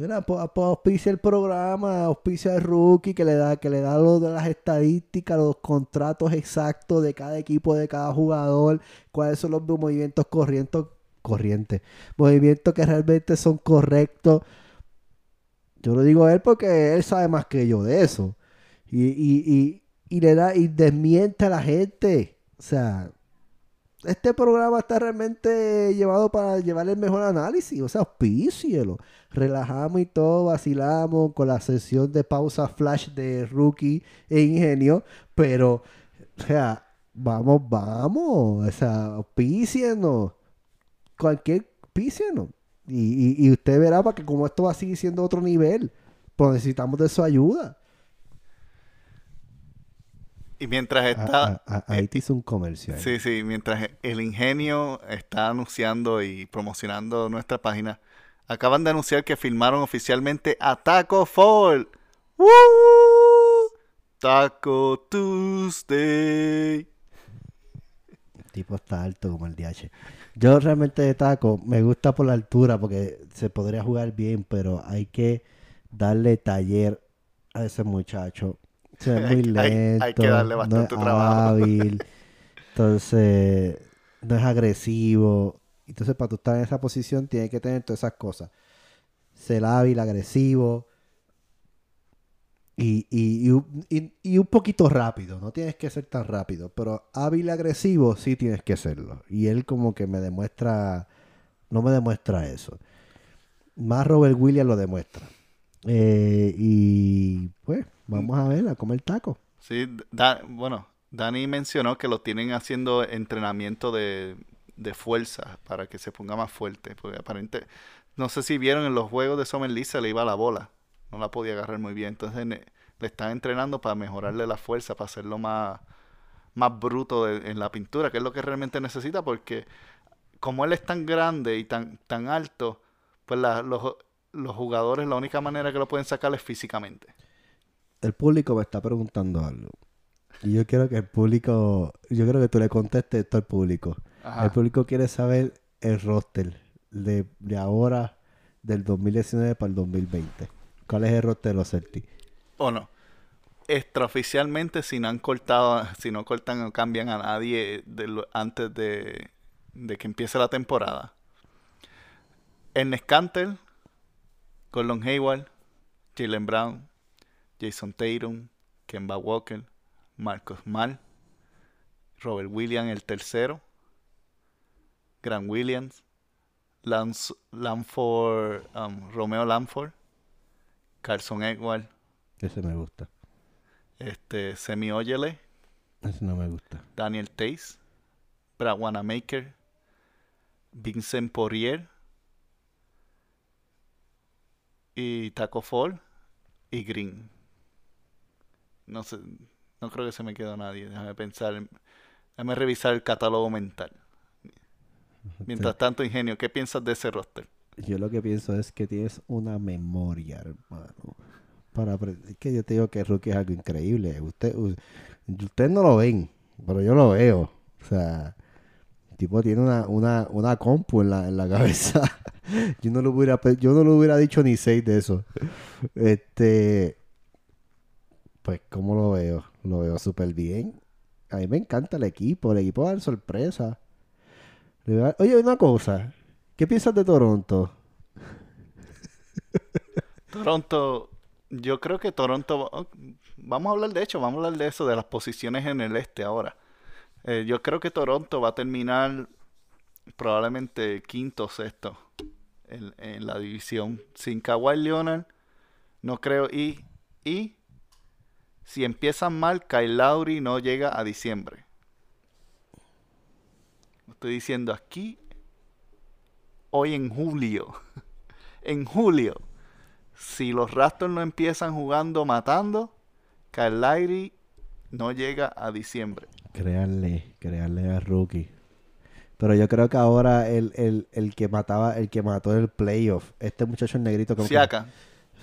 [SPEAKER 2] Mira, auspicia el programa, auspicia el rookie que le da, que le da lo de las estadísticas, los contratos exactos de cada equipo, de cada jugador, cuáles son los movimientos corrientes, corrientes, movimientos que realmente son correctos. Yo lo digo a él porque él sabe más que yo de eso. Y, y, y, y le da, y desmiente a la gente. O sea, este programa está realmente llevado para llevar el mejor análisis. O sea, auspícielo. Relajamos y todo, vacilamos con la sesión de pausa flash de rookie e ingenio. Pero, o sea, vamos, vamos. O sea, auspícienos. Cualquier auspícienos. Y, y, y usted verá para que como esto va a seguir siendo otro nivel. Pues necesitamos de su ayuda.
[SPEAKER 1] Y mientras
[SPEAKER 2] Ah,
[SPEAKER 1] está...
[SPEAKER 2] ah, ah, ahí te hizo un comercial.
[SPEAKER 1] Sí, sí, mientras el ingenio está anunciando y promocionando nuestra página, acaban de anunciar que firmaron oficialmente a Taco Fall. ¡Woo! Taco Tuesday.
[SPEAKER 2] El tipo está alto como el DH. Yo realmente de taco me gusta por la altura porque se podría jugar bien, pero hay que darle taller a ese muchacho. Es muy
[SPEAKER 1] hay- [laughs]
[SPEAKER 2] lento.
[SPEAKER 1] hay que darle
[SPEAKER 2] no es
[SPEAKER 1] bastante trabajo.
[SPEAKER 2] hábil. [laughs] Entonces, no es agresivo. Entonces, para tú estar en esa posición, tienes que tener todas esas cosas. Ser hábil, agresivo. Y, y, y un- y- un poquito rápido, no tienes que ser tan rápido, pero hábil agresivo sí tienes que serlo. Y él como que me demuestra, no me demuestra eso. Más Robert Williams lo demuestra. Eh, y pues, vamos a ver, a comer taco.
[SPEAKER 1] Sí, bueno, Dani mencionó que lo tienen haciendo entrenamiento de, de fuerza para que se ponga más fuerte. Porque aparente no sé si vieron en los juegos de Summer League se le iba la bola. No la podía agarrar muy bien. Entonces le están entrenando para mejorarle la fuerza, para hacerlo más, más bruto en la pintura, que es lo que realmente necesita, porque como él es tan grande y tan, tan alto, pues los, los jugadores la única manera que lo pueden sacar es físicamente.
[SPEAKER 2] El público me está preguntando algo. Y yo quiero que el público, yo quiero que tú le contestes esto al público. El público quiere saber el roster de, de ahora, del 2019 para el 2020. ¿Cuál es el roster de los Celtics?
[SPEAKER 1] ¿O no? Extraoficialmente, si no han cortado, si no cortan o cambian a nadie antes de, de, que empiece la temporada. Ernest Cantel, Gordon Hayward, Jalen Brown, Jason Tatum, Kemba Walker, Marcos Mal, Robert Williams el tercero, Grant Williams, Lance, um, Romeo Lamford, Carson Edward.
[SPEAKER 2] Ese me gusta.
[SPEAKER 1] Este, Semi Oyele.
[SPEAKER 2] Ese no me gusta.
[SPEAKER 1] Daniel Tays. Brad Wanamaker. Vincent Poirier. Y Taco Fall. Y Green. No sé, no creo que se me quedó nadie. Déjame pensar. Déjame revisar el catálogo mental. [laughs] Mientras tanto, Ingenio, ¿qué piensas de ese roster?
[SPEAKER 2] Yo lo que pienso es que tienes una memoria, hermano. Para es que yo te digo que Rookie es algo increíble. Usted, usted no lo ven, pero yo lo veo. O sea, el tipo tiene una, una, una compu en la, en la [laughs] cabeza. yo no lo hubiera, yo no lo hubiera dicho ni seis de eso. Este, pues, ¿cómo lo veo? Lo veo súper bien. A mí me encanta el equipo. El equipo va a dar sorpresa. Oye, una cosa. ¿Qué piensas de Toronto?
[SPEAKER 1] Toronto, yo creo que Toronto, oh, vamos a hablar de hecho, vamos a hablar de eso, de las posiciones en el este ahora. Eh, yo creo que Toronto va a terminar probablemente quinto o sexto en, la división. Sin Kawhi Leonard, no creo. Y, y si empiezan mal, Kyle Lowry no llega a diciembre. Estoy diciendo aquí, hoy en julio. [laughs] en julio. Si los Raptors no empiezan jugando matando, Kyle no llega a diciembre.
[SPEAKER 2] Créanle, créanle a Rookie. Pero yo creo que ahora el, el, que mataba, el que mató el playoff, este muchacho negrito como
[SPEAKER 1] Siaka.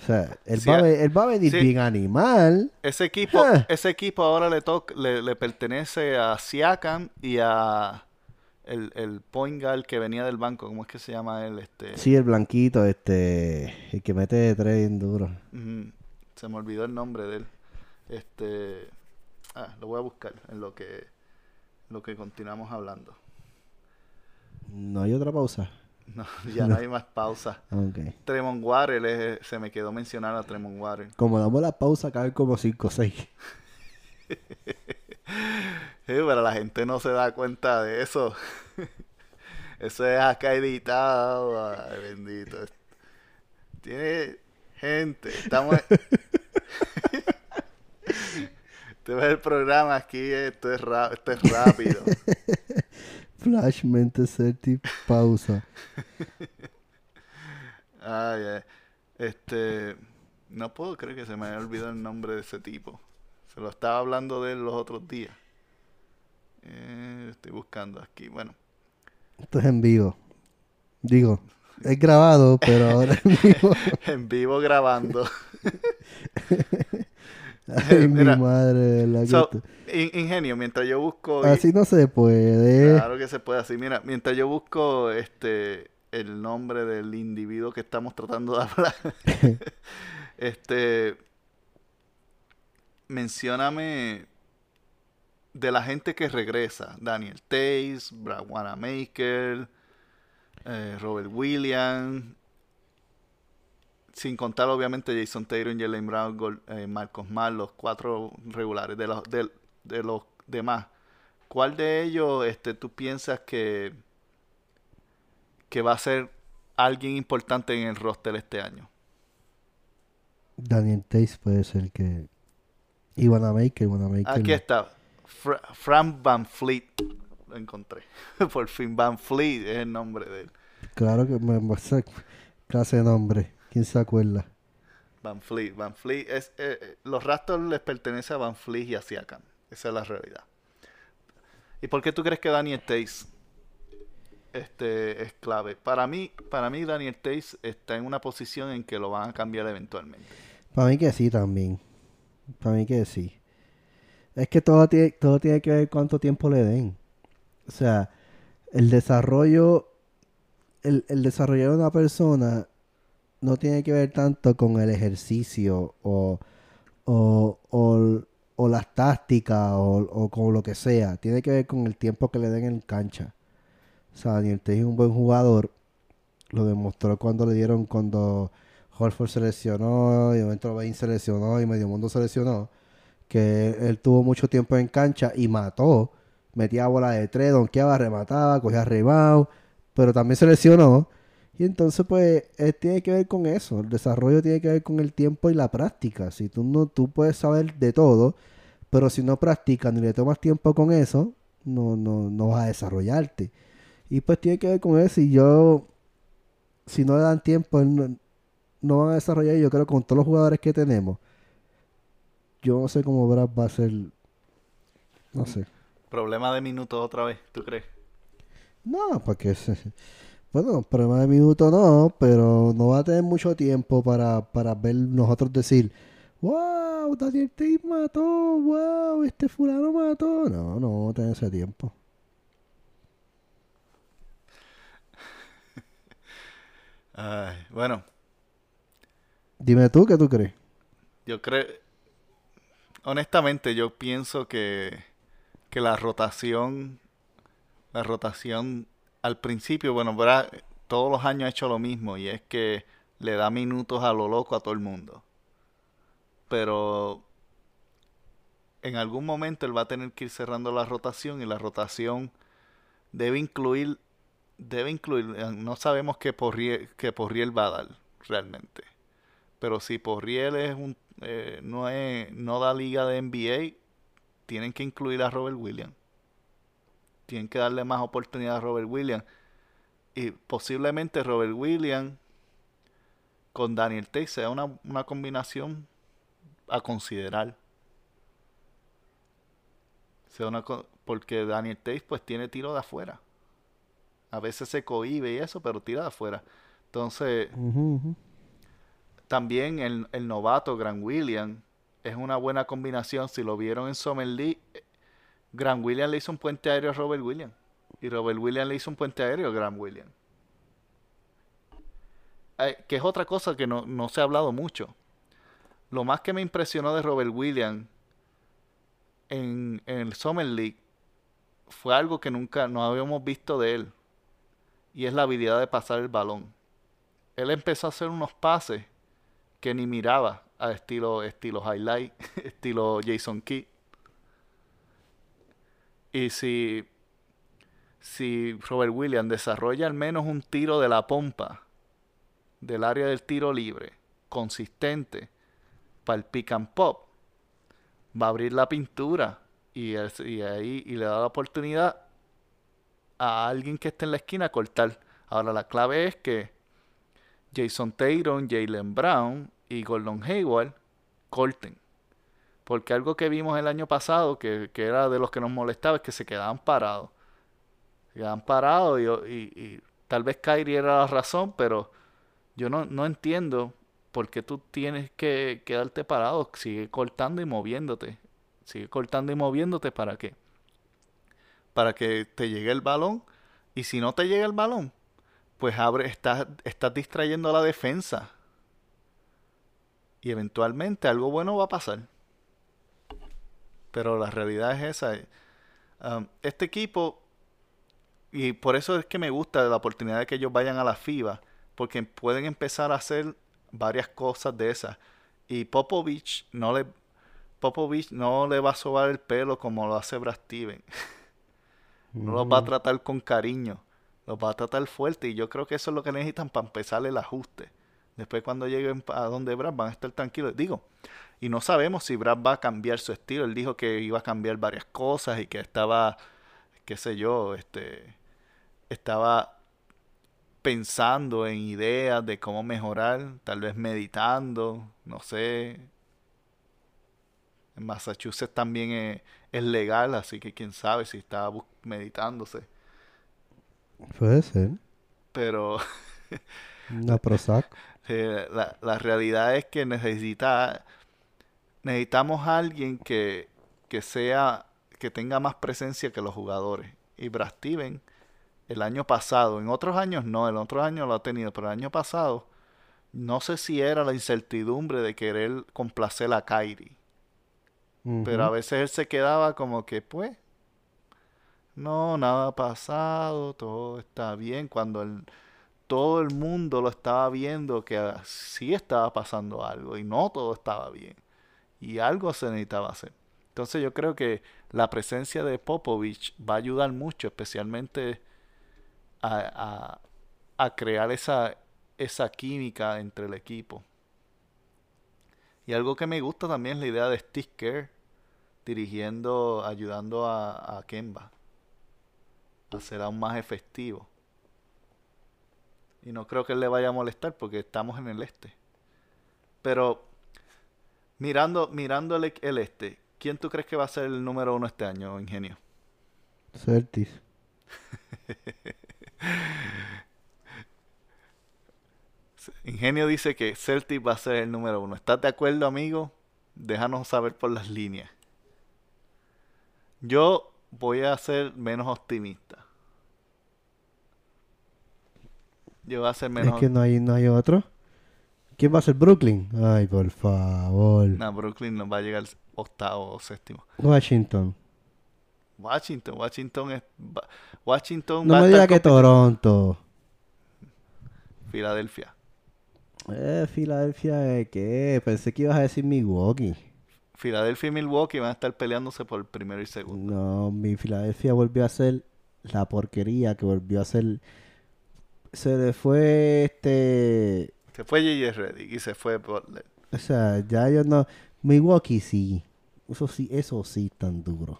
[SPEAKER 2] O sea, él, va, a, él va a venir bien animal.
[SPEAKER 1] Ese equipo, ah. ese equipo ahora le, toca, le, pertenece a Siakam y a el, el point guard que venía del banco. ¿Cómo es que se llama él? Este...
[SPEAKER 2] Sí, el blanquito, este, el que mete tres bien duro.
[SPEAKER 1] Se me olvidó el nombre de él. Este, ah, lo voy a buscar en lo que, lo que continuamos hablando.
[SPEAKER 2] No hay otra pausa.
[SPEAKER 1] No, [laughs] ya no hay más pausa. Okay. Tremont Water, se me quedó mencionar a Tremont Water.
[SPEAKER 2] Como damos la pausa, cae como 5 o 6. [laughs]
[SPEAKER 1] pero la gente no se da cuenta de eso. [laughs] eso es acá editado. Ay, bendito. Tiene gente. Estamos. Te ves el programa aquí, esto es, esto es rápido.
[SPEAKER 2] Flash mente pausa.
[SPEAKER 1] Ay, este. No puedo creer que se me haya olvidado el nombre de ese tipo. Se lo estaba hablando de él los otros días. Eh, estoy buscando aquí. Bueno.
[SPEAKER 2] Esto es en vivo. Digo, es grabado, pero ahora en vivo. [laughs]
[SPEAKER 1] en vivo grabando. [laughs] [laughs]
[SPEAKER 2] Ay, mi madre, la
[SPEAKER 1] Ingenio, mientras yo busco.
[SPEAKER 2] Así no se puede.
[SPEAKER 1] Claro que se puede así. Mira, mientras yo busco este el nombre del individuo que estamos tratando de hablar. [laughs] este. Mencióname de la gente que regresa. Daniel Tays, Brad Wanamaker, eh, Robert Williams, sin contar obviamente Jason Taylor, Jalen Brown, eh, Marcos Mar, los cuatro regulares de los, de, los demás. ¿Cuál de ellos este, tú piensas que, que va a ser alguien importante en el roster este año?
[SPEAKER 2] Daniel Tays puede ser que... Y Wanamaker, Wanamaker.
[SPEAKER 1] Aquí está. Frank Van Fleet. Lo encontré. [laughs] Por fin, Van Fleet es el nombre de él.
[SPEAKER 2] Claro que me, clase de nombre. ¿Quién se acuerda?
[SPEAKER 1] Van Fleet. Van Fleet es, eh, eh, los Raptors les pertenece a Van Fleet y a Siakam. Esa es la realidad. ¿Y por qué tú crees que Daniel Tays este, es clave? Para mí, para mí Daniel Tays está en una posición en que lo van a cambiar eventualmente.
[SPEAKER 2] Para mí que sí también. Para mí que sí. Es que todo tiene, todo tiene que ver cuánto tiempo le den. O sea, el desarrollo, el, el desarrollo de una persona no tiene que ver tanto con el ejercicio o, o, o, las tácticas o, o, con lo que sea. Tiene que ver con el tiempo que le den en cancha. O sea, Daniel Tay es un buen jugador. Lo demostró cuando le dieron, cuando Horford se lesionó, y momento Bain se lesionó y Medio Mundo se lesionó. Que él tuvo mucho tiempo en cancha y mató. Metía bola de tres, donkeaba, remataba, cogía rebound. Pero también se lesionó. Y entonces, pues, eh, tiene que ver con eso. El desarrollo tiene que ver con el tiempo y la práctica. Si tú no, tú puedes saber de todo, pero si no practicas ni le tomas tiempo con eso, no, no, no vas a desarrollarte. Y pues tiene que ver con eso. Y yo, si no le dan tiempo, no, no van a desarrollar. Yo creo que con todos los jugadores que tenemos, yo no sé cómo Brad va a ser. No sé.
[SPEAKER 1] Problema de minutos otra vez, ¿tú crees?
[SPEAKER 2] No, porque [laughs] bueno, problema de minuto no, pero no va a tener mucho tiempo para, para ver nosotros decir, wow, Daniel Tate mató, wow, este fulano mató. No, no vamos a tener ese tiempo. [laughs]
[SPEAKER 1] Ay, bueno.
[SPEAKER 2] Dime tú, ¿qué tú crees?
[SPEAKER 1] Yo creo, honestamente, yo pienso que, que la rotación, la rotación al principio, bueno, ¿verdad? todos los años ha hecho lo mismo y es que le da minutos a lo loco a todo el mundo. Pero en algún momento él va a tener que ir cerrando la rotación y la rotación debe incluir debe incluir no sabemos qué Porriel, qué Porriel va a dar realmente. Pero si Porriel es un eh, no es no da liga de NBA, tienen que incluir a Robert Williams tienen que darle más oportunidad a Robert Williams. Y posiblemente Robert Williams con Daniel Tate sea una, una combinación a considerar. Sea una, porque Daniel Tate pues tiene tiro de afuera. A veces se cohibe y eso, pero tira de afuera. Entonces, también el, el, novato Grant Williams es una buena combinación. Si lo vieron en Summer League, Grant Williams le hizo un puente aéreo a Robert Williams. Y Robert Williams le hizo un puente aéreo a Grant Williams. que es otra cosa que no, se ha hablado mucho. Lo más que me impresionó de Robert Williams en, en el Summer League fue algo que nunca no habíamos visto de él. Y es la habilidad de pasar el balón. Él empezó a hacer unos pases que ni miraba a estilo, estilo highlight, [laughs] estilo Jason Key y si, si Robert Williams desarrolla al menos un tiro de la pompa del área del tiro libre, consistente, para el pick and pop, va a abrir la pintura y, y ahí y le da la oportunidad a alguien que esté en la esquina a cortar. Ahora la clave es que Jason Taylor, Jalen Brown y Gordon Hayward corten. Porque algo que vimos el año pasado, que, era de los que nos molestaba, es que se quedaban parados. Se quedaban parados y, tal vez Kyrie era la razón, pero yo no, no entiendo por qué tú tienes que quedarte parado. Sigue cortando y moviéndote. Sigue cortando y moviéndote para qué? Para que te llegue el balón. Y si no te llega el balón, pues abre, estás, estás distrayendo a la defensa. Y eventualmente algo bueno va a pasar pero la realidad es esa. Um, este equipo, y por eso es que me gusta la oportunidad de que ellos vayan a la FIBA, porque pueden empezar a hacer varias cosas de esas. Y Popovich no le, Popovich no le va a sobar el pelo como lo hace Brad Steven. [laughs] no los va a tratar con cariño, los va a tratar fuerte. Y yo creo que eso es lo que necesitan para empezar el ajuste. Después cuando lleguen a donde Brad van a estar tranquilos. Digo, y no sabemos si Brad va a cambiar su estilo. Él dijo que iba a cambiar varias cosas y que estaba, qué sé yo, este, estaba pensando en ideas de cómo mejorar, tal vez meditando, no sé. En Massachusetts también es, es legal, así que quién sabe si está meditándose.
[SPEAKER 2] Puede ser.
[SPEAKER 1] Pero [laughs]
[SPEAKER 2] Una Prozac.
[SPEAKER 1] eh, la, la realidad es que necesita, necesitamos a alguien que, que sea, que tenga más presencia que los jugadores. Y Brad Steven, el año pasado, en otros años no, en otros años lo ha tenido, pero el año pasado, no sé si era la incertidumbre de querer complacer a Kyrie. Pero a veces él se quedaba como que, pues, no, nada ha pasado, todo está bien, cuando el- todo el mundo lo estaba viendo que ah, sí estaba pasando algo y no todo estaba bien. Y algo se necesitaba hacer. Entonces yo creo que la presencia de Popovich va a ayudar mucho, especialmente a, a- crear esa, esa química entre el equipo. Y algo que me gusta también es la idea de Steve Kerr dirigiendo, ayudando a, a Kemba a ser aún más efectivo. Y no creo que él le vaya a molestar porque estamos en el este. Pero mirando, mirando el, el este, ¿quién tú crees que va a ser el número uno este año, Ingenio?
[SPEAKER 2] Celtics. [laughs]
[SPEAKER 1] Ingenio dice que Celtic va a ser el número uno. ¿Estás de acuerdo, amigo? Déjanos saber por las líneas. Yo voy a ser menos optimista. Yo voy a ser menos
[SPEAKER 2] Es que no hay, no hay otro. ¿Quién va a ser Brooklyn? Ay, por favor.
[SPEAKER 1] No, Brooklyn no va a llegar octavo o séptimo.
[SPEAKER 2] Washington.
[SPEAKER 1] Washington, Washington es. Washington
[SPEAKER 2] No
[SPEAKER 1] va a
[SPEAKER 2] me
[SPEAKER 1] estar
[SPEAKER 2] diga que Toronto.
[SPEAKER 1] Filadelfia.
[SPEAKER 2] Eh, Filadelfia, eh, ¿qué? Pensé que ibas a decir Milwaukee.
[SPEAKER 1] Filadelfia y Milwaukee van a estar peleándose por el primero y segundo.
[SPEAKER 2] No, mi Filadelfia volvió a ser la porquería que volvió a ser. Se le fue este.
[SPEAKER 1] Se fue J.J. Reddick y se fue Butler.
[SPEAKER 2] O sea, ya yo no. Milwaukee sí. Eso sí, eso sí, tan duro.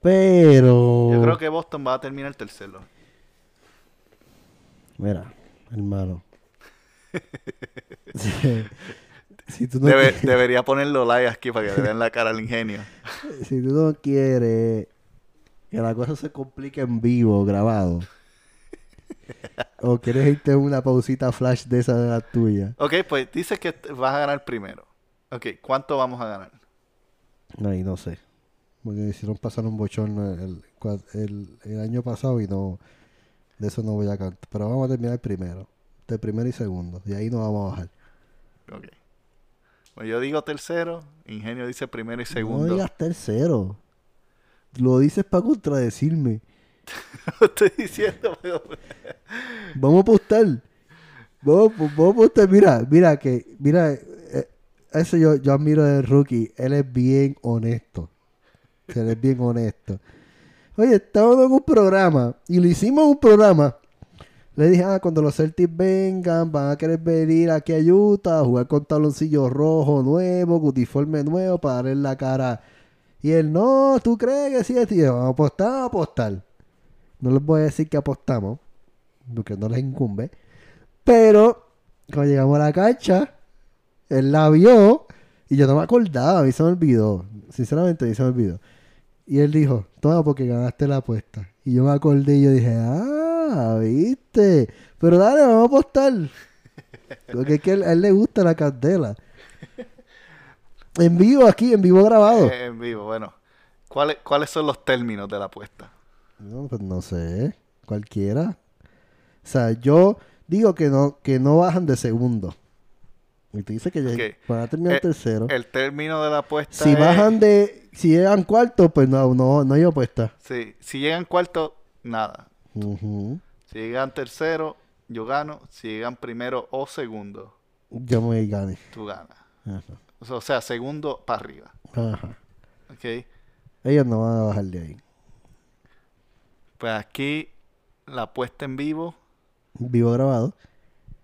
[SPEAKER 2] Pero.
[SPEAKER 1] Yo creo que Boston va a terminar tercero.
[SPEAKER 2] Mira, hermano. si, [laughs] [laughs] si tú no
[SPEAKER 1] Debe- debería ponerlo live aquí para que le den la cara al ingenio. [laughs]
[SPEAKER 2] si tú no quieres que la cosa se complique en vivo, grabado. [laughs] o quieres irte una pausita flash de esa de la tuya.
[SPEAKER 1] Ok, pues dices que vas a ganar primero. Ok, ¿cuánto vamos a ganar?
[SPEAKER 2] Ay, no sé. Porque me hicieron pasar un bochorno el, el, el año pasado y no. De eso no voy a cantar. Pero vamos a terminar primero. De primero y segundo. Y ahí no vamos a bajar.
[SPEAKER 1] Ok. Pues yo digo tercero, Ingenio dice primero y
[SPEAKER 2] No
[SPEAKER 1] segundo.
[SPEAKER 2] digas tercero. Lo dices para contradecirme. [laughs]
[SPEAKER 1] estoy diciendo, [laughs]
[SPEAKER 2] Vamos a apostar. Vamos, vamos a apostar. Mira, mira que, mira, eh, eso yo, yo admiro del rookie. Él es bien honesto. Él es bien honesto. Oye, estamos en un programa y lo hicimos un programa. Le dije, ah, cuando los Celtics vengan, van a querer venir aquí a Utah a jugar con taloncillo rojo nuevo, uniforme nuevo para darle la cara. Y él, no, ¿tú crees que sí? Y yo, vamos a apostar, vamos a apostar. No les voy a decir que apostamos, porque no les incumbe. Pero, cuando llegamos a la cancha, él la vio y yo no me acordaba, a mí se me olvidó. Sinceramente, a mí se me olvidó. Y él dijo, toma porque ganaste la apuesta. Y yo me acordé y yo dije, ah, viste. Pero dale, vamos a apostar. [laughs] Porque es que a él, a él le gusta la candela. En vivo aquí, en vivo grabado.
[SPEAKER 1] Eh, en vivo, bueno. ¿Cuáles, ¿Cuáles son los términos de la apuesta?
[SPEAKER 2] No, pues no sé. Cualquiera. O sea, yo digo que no, que no bajan de segundo. Y tú dices que ya van a terminar
[SPEAKER 1] Eh,
[SPEAKER 2] tercero.
[SPEAKER 1] El término de la apuesta
[SPEAKER 2] si
[SPEAKER 1] es-
[SPEAKER 2] bajan de, si llegan cuarto, pues no, no, no hay apuesta.
[SPEAKER 1] Sí, si llegan cuarto, nada. Si llegan tercero, yo gano. Si llegan primero o segundo,
[SPEAKER 2] Yo me gane.
[SPEAKER 1] tú ganas.
[SPEAKER 2] Ajá.
[SPEAKER 1] O sea, segundo para arriba.
[SPEAKER 2] Ajá.
[SPEAKER 1] ¿Ok?
[SPEAKER 2] Ellos no van a bajar de ahí.
[SPEAKER 1] Pues aquí la apuesta en vivo.
[SPEAKER 2] Vivo grabado.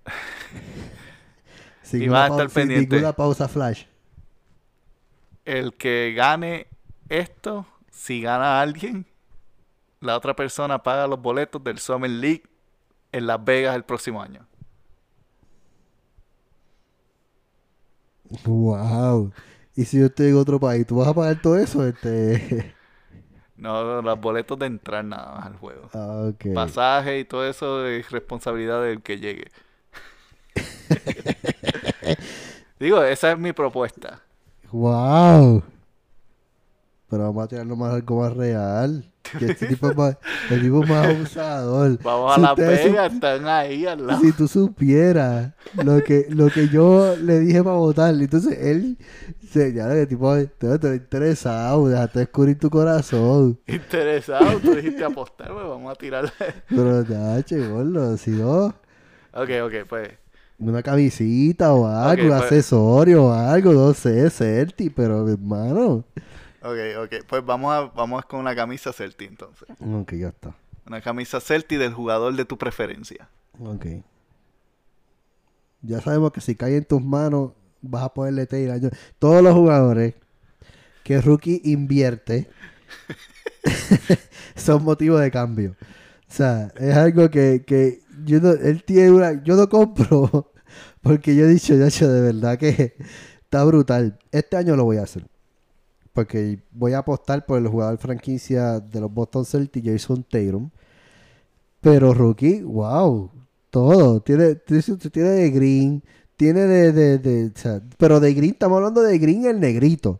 [SPEAKER 2] [laughs] Sin
[SPEAKER 1] Y vas a estar pendiente.
[SPEAKER 2] ninguna pausa flash.
[SPEAKER 1] El que gane esto, si gana alguien, la otra persona paga los boletos del Summer League en Las Vegas el próximo año.
[SPEAKER 2] Wow. Y si yo estoy en otro país, ¿tú vas a pagar todo eso? Este... [laughs]
[SPEAKER 1] No, los boletos de entrar nada más al juego.
[SPEAKER 2] Ah.
[SPEAKER 1] Pasaje y todo eso es responsabilidad del que llegue. [laughs] Digo, esa es mi propuesta.
[SPEAKER 2] Wow. Pero vamos a tirarlo más algo más real. [laughs] Que este tipo es más, el tipo es más abusador. [laughs]
[SPEAKER 1] Vamos a
[SPEAKER 2] Si ustedes sup-
[SPEAKER 1] Vegas, están ahí al lado.
[SPEAKER 2] Si tú supieras lo que, lo que yo le dije para votar, entonces él se ya que tipo te estoy interesado, déjate descubrir tu corazón.
[SPEAKER 1] Interesado, tú dijiste apostar, pues vamos a tirarle. [laughs]
[SPEAKER 2] Pero ya, che, gordo, si no,
[SPEAKER 1] Ok, ok, pues.
[SPEAKER 2] una camisita o algo, un
[SPEAKER 1] pues.
[SPEAKER 2] accesorio o algo, no sé, Celti, pero hermano.
[SPEAKER 1] Ok, ok. Pues vamos a, vamos con una camisa Celti entonces.
[SPEAKER 2] Ok, ya está.
[SPEAKER 1] Una camisa Celti del jugador de tu preferencia.
[SPEAKER 2] Ok. Ya sabemos que si cae en tus manos, vas a poderle año. Todos los jugadores que Rookie invierte [laughs] son motivos de cambio. O sea, es algo que, que yo no, él tiene una, yo no compro [laughs] porque yo he dicho, ya de verdad que está brutal. Este año lo voy a hacer. Porque voy a apostar por el jugador franquicia de los Boston Celtics, Jason Tatum. Pero rookie, wow, todo. Tiene, tiene, tiene de green, tiene de, de, de- o sea, pero de green, estamos hablando de green el negrito.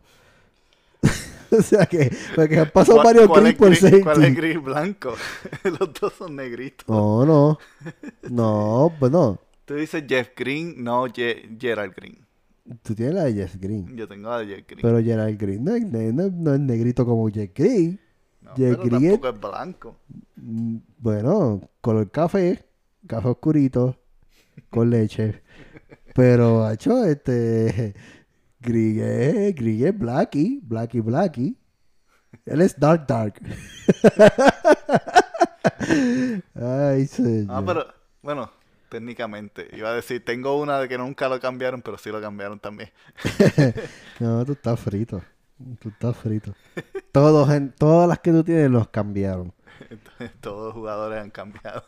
[SPEAKER 2] [laughs] o sea que, porque han pasado
[SPEAKER 1] ¿Cuál-
[SPEAKER 2] varios green por
[SPEAKER 1] gris- ¿Cuál es gris blanco? [laughs] Los dos son negritos.
[SPEAKER 2] No, no. No, [laughs] pues no.
[SPEAKER 1] Tú dices Jeff Green, no Ye- Gerald Green.
[SPEAKER 2] Tú tienes la de Jeff Green.
[SPEAKER 1] Yo tengo la de Jeff Green.
[SPEAKER 2] Pero Gerald Green no es, no, no es negrito como Jeff Green.
[SPEAKER 1] no,
[SPEAKER 2] Jeff
[SPEAKER 1] pero
[SPEAKER 2] Green
[SPEAKER 1] tampoco es blanco.
[SPEAKER 2] Mm, Bueno, color café, café oscurito, con [laughs] leche. Pero, hecho, este. Green Green es Blacky, Blacky, Blacky. Él es Dark, Dark. [laughs] [laughs] Ay, señor.
[SPEAKER 1] Ah, pero, bueno, técnicamente. Iba a decir, tengo una de que nunca lo cambiaron, pero sí lo cambiaron también. [laughs]
[SPEAKER 2] No, tú estás frito. Tú estás frito. Todos, en, todas las que tú tienes los cambiaron.
[SPEAKER 1] Entonces, todos los jugadores han cambiado.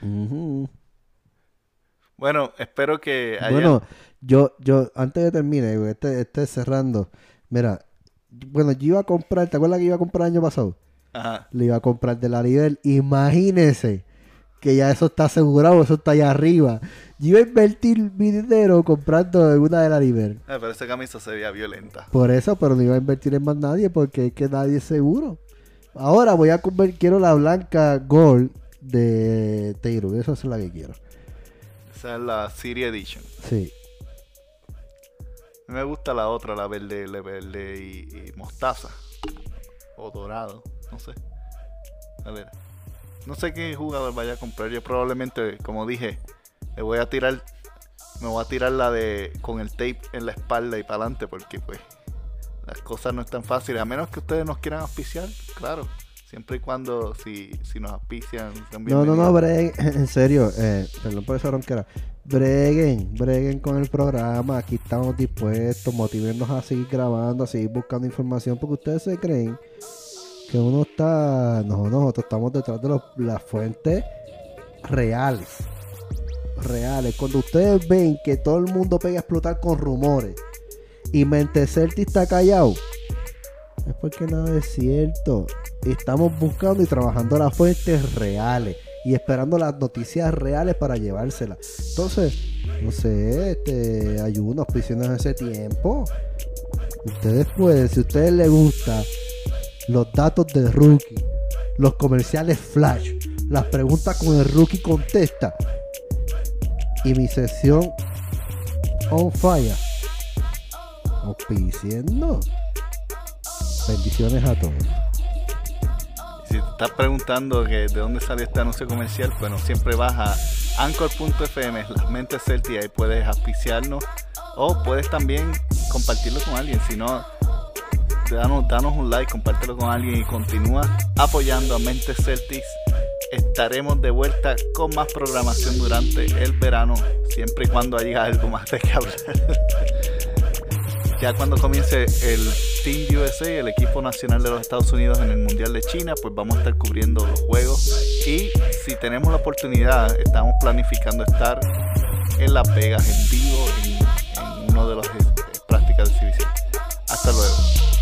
[SPEAKER 2] Ujú.
[SPEAKER 1] Bueno, espero que hayan...
[SPEAKER 2] Bueno, yo, yo, antes de terminar, güey, este, este cerrando, mira, bueno, yo iba a comprar, ¿te acuerdas que iba a comprar el año pasado?
[SPEAKER 1] Ajá.
[SPEAKER 2] Le iba a comprar de la nivel, imagínese que ya eso está asegurado, eso está allá arriba. Yo iba a invertir mi dinero comprando una de la nivel.
[SPEAKER 1] Ah, pero esa camisa se veía violenta.
[SPEAKER 2] Por eso, pero no iba a invertir en más nadie porque es que nadie es seguro. Ahora voy a comprar, quiero la blanca gold de Taylor, esa es la que quiero.
[SPEAKER 1] Esa es la City Edition.
[SPEAKER 2] Sí.
[SPEAKER 1] Me gusta la otra, la verde, la verde y, y mostaza. O dorado, no sé. A ver. No sé qué jugador vaya a comprar. Yo probablemente, como dije, le voy a tirar. Me voy a tirar la de. con el tape en la espalda y para adelante. Porque pues. Las cosas no están fáciles. A menos que ustedes nos quieran auspiciar, claro. Siempre y cuando si, si nos auspician.
[SPEAKER 2] No, no, no, breguen, [laughs] en serio, eh, perdón por esa ronquera. Breguen, breguen con el programa. Aquí estamos dispuestos, motivarnos a seguir grabando, a seguir buscando información, porque ustedes se creen que uno está. No, nosotros estamos detrás de las fuentes reales. Reales. Cuando ustedes ven que todo el mundo pega a explotar con rumores y Mente Celti está callado, es porque nada es cierto. Estamos buscando y trabajando las fuentes reales y esperando las noticias reales para llevárselas. Entonces, no sé, este, ayúdanos, prisioneros en ese tiempo. Ustedes pueden, si a ustedes les gusta los datos del rookie, los comerciales flash, las preguntas con el rookie contesta y mi sesión on fire, auspiciando. Bendiciones a todos.
[SPEAKER 1] Si te estás preguntando que de dónde salió este anuncio comercial, bueno, siempre vas a anchor.fm, las mentes Celti, ahí puedes auspiciarnos o puedes también compartirlo con alguien. Si no, danos, danos un like, compártelo con alguien y continúa apoyando a Mentes Celtics. Estaremos de vuelta con más programación durante el verano, siempre y cuando haya algo más de que hablar. ya cuando comience el Team USA, el equipo nacional de los Estados Unidos en el Mundial de China, pues vamos a estar cubriendo los juegos. Y si tenemos la oportunidad, estamos planificando estar en Las Vegas en vivo en, en uno de las eh, prácticas de exhibición. Hasta luego.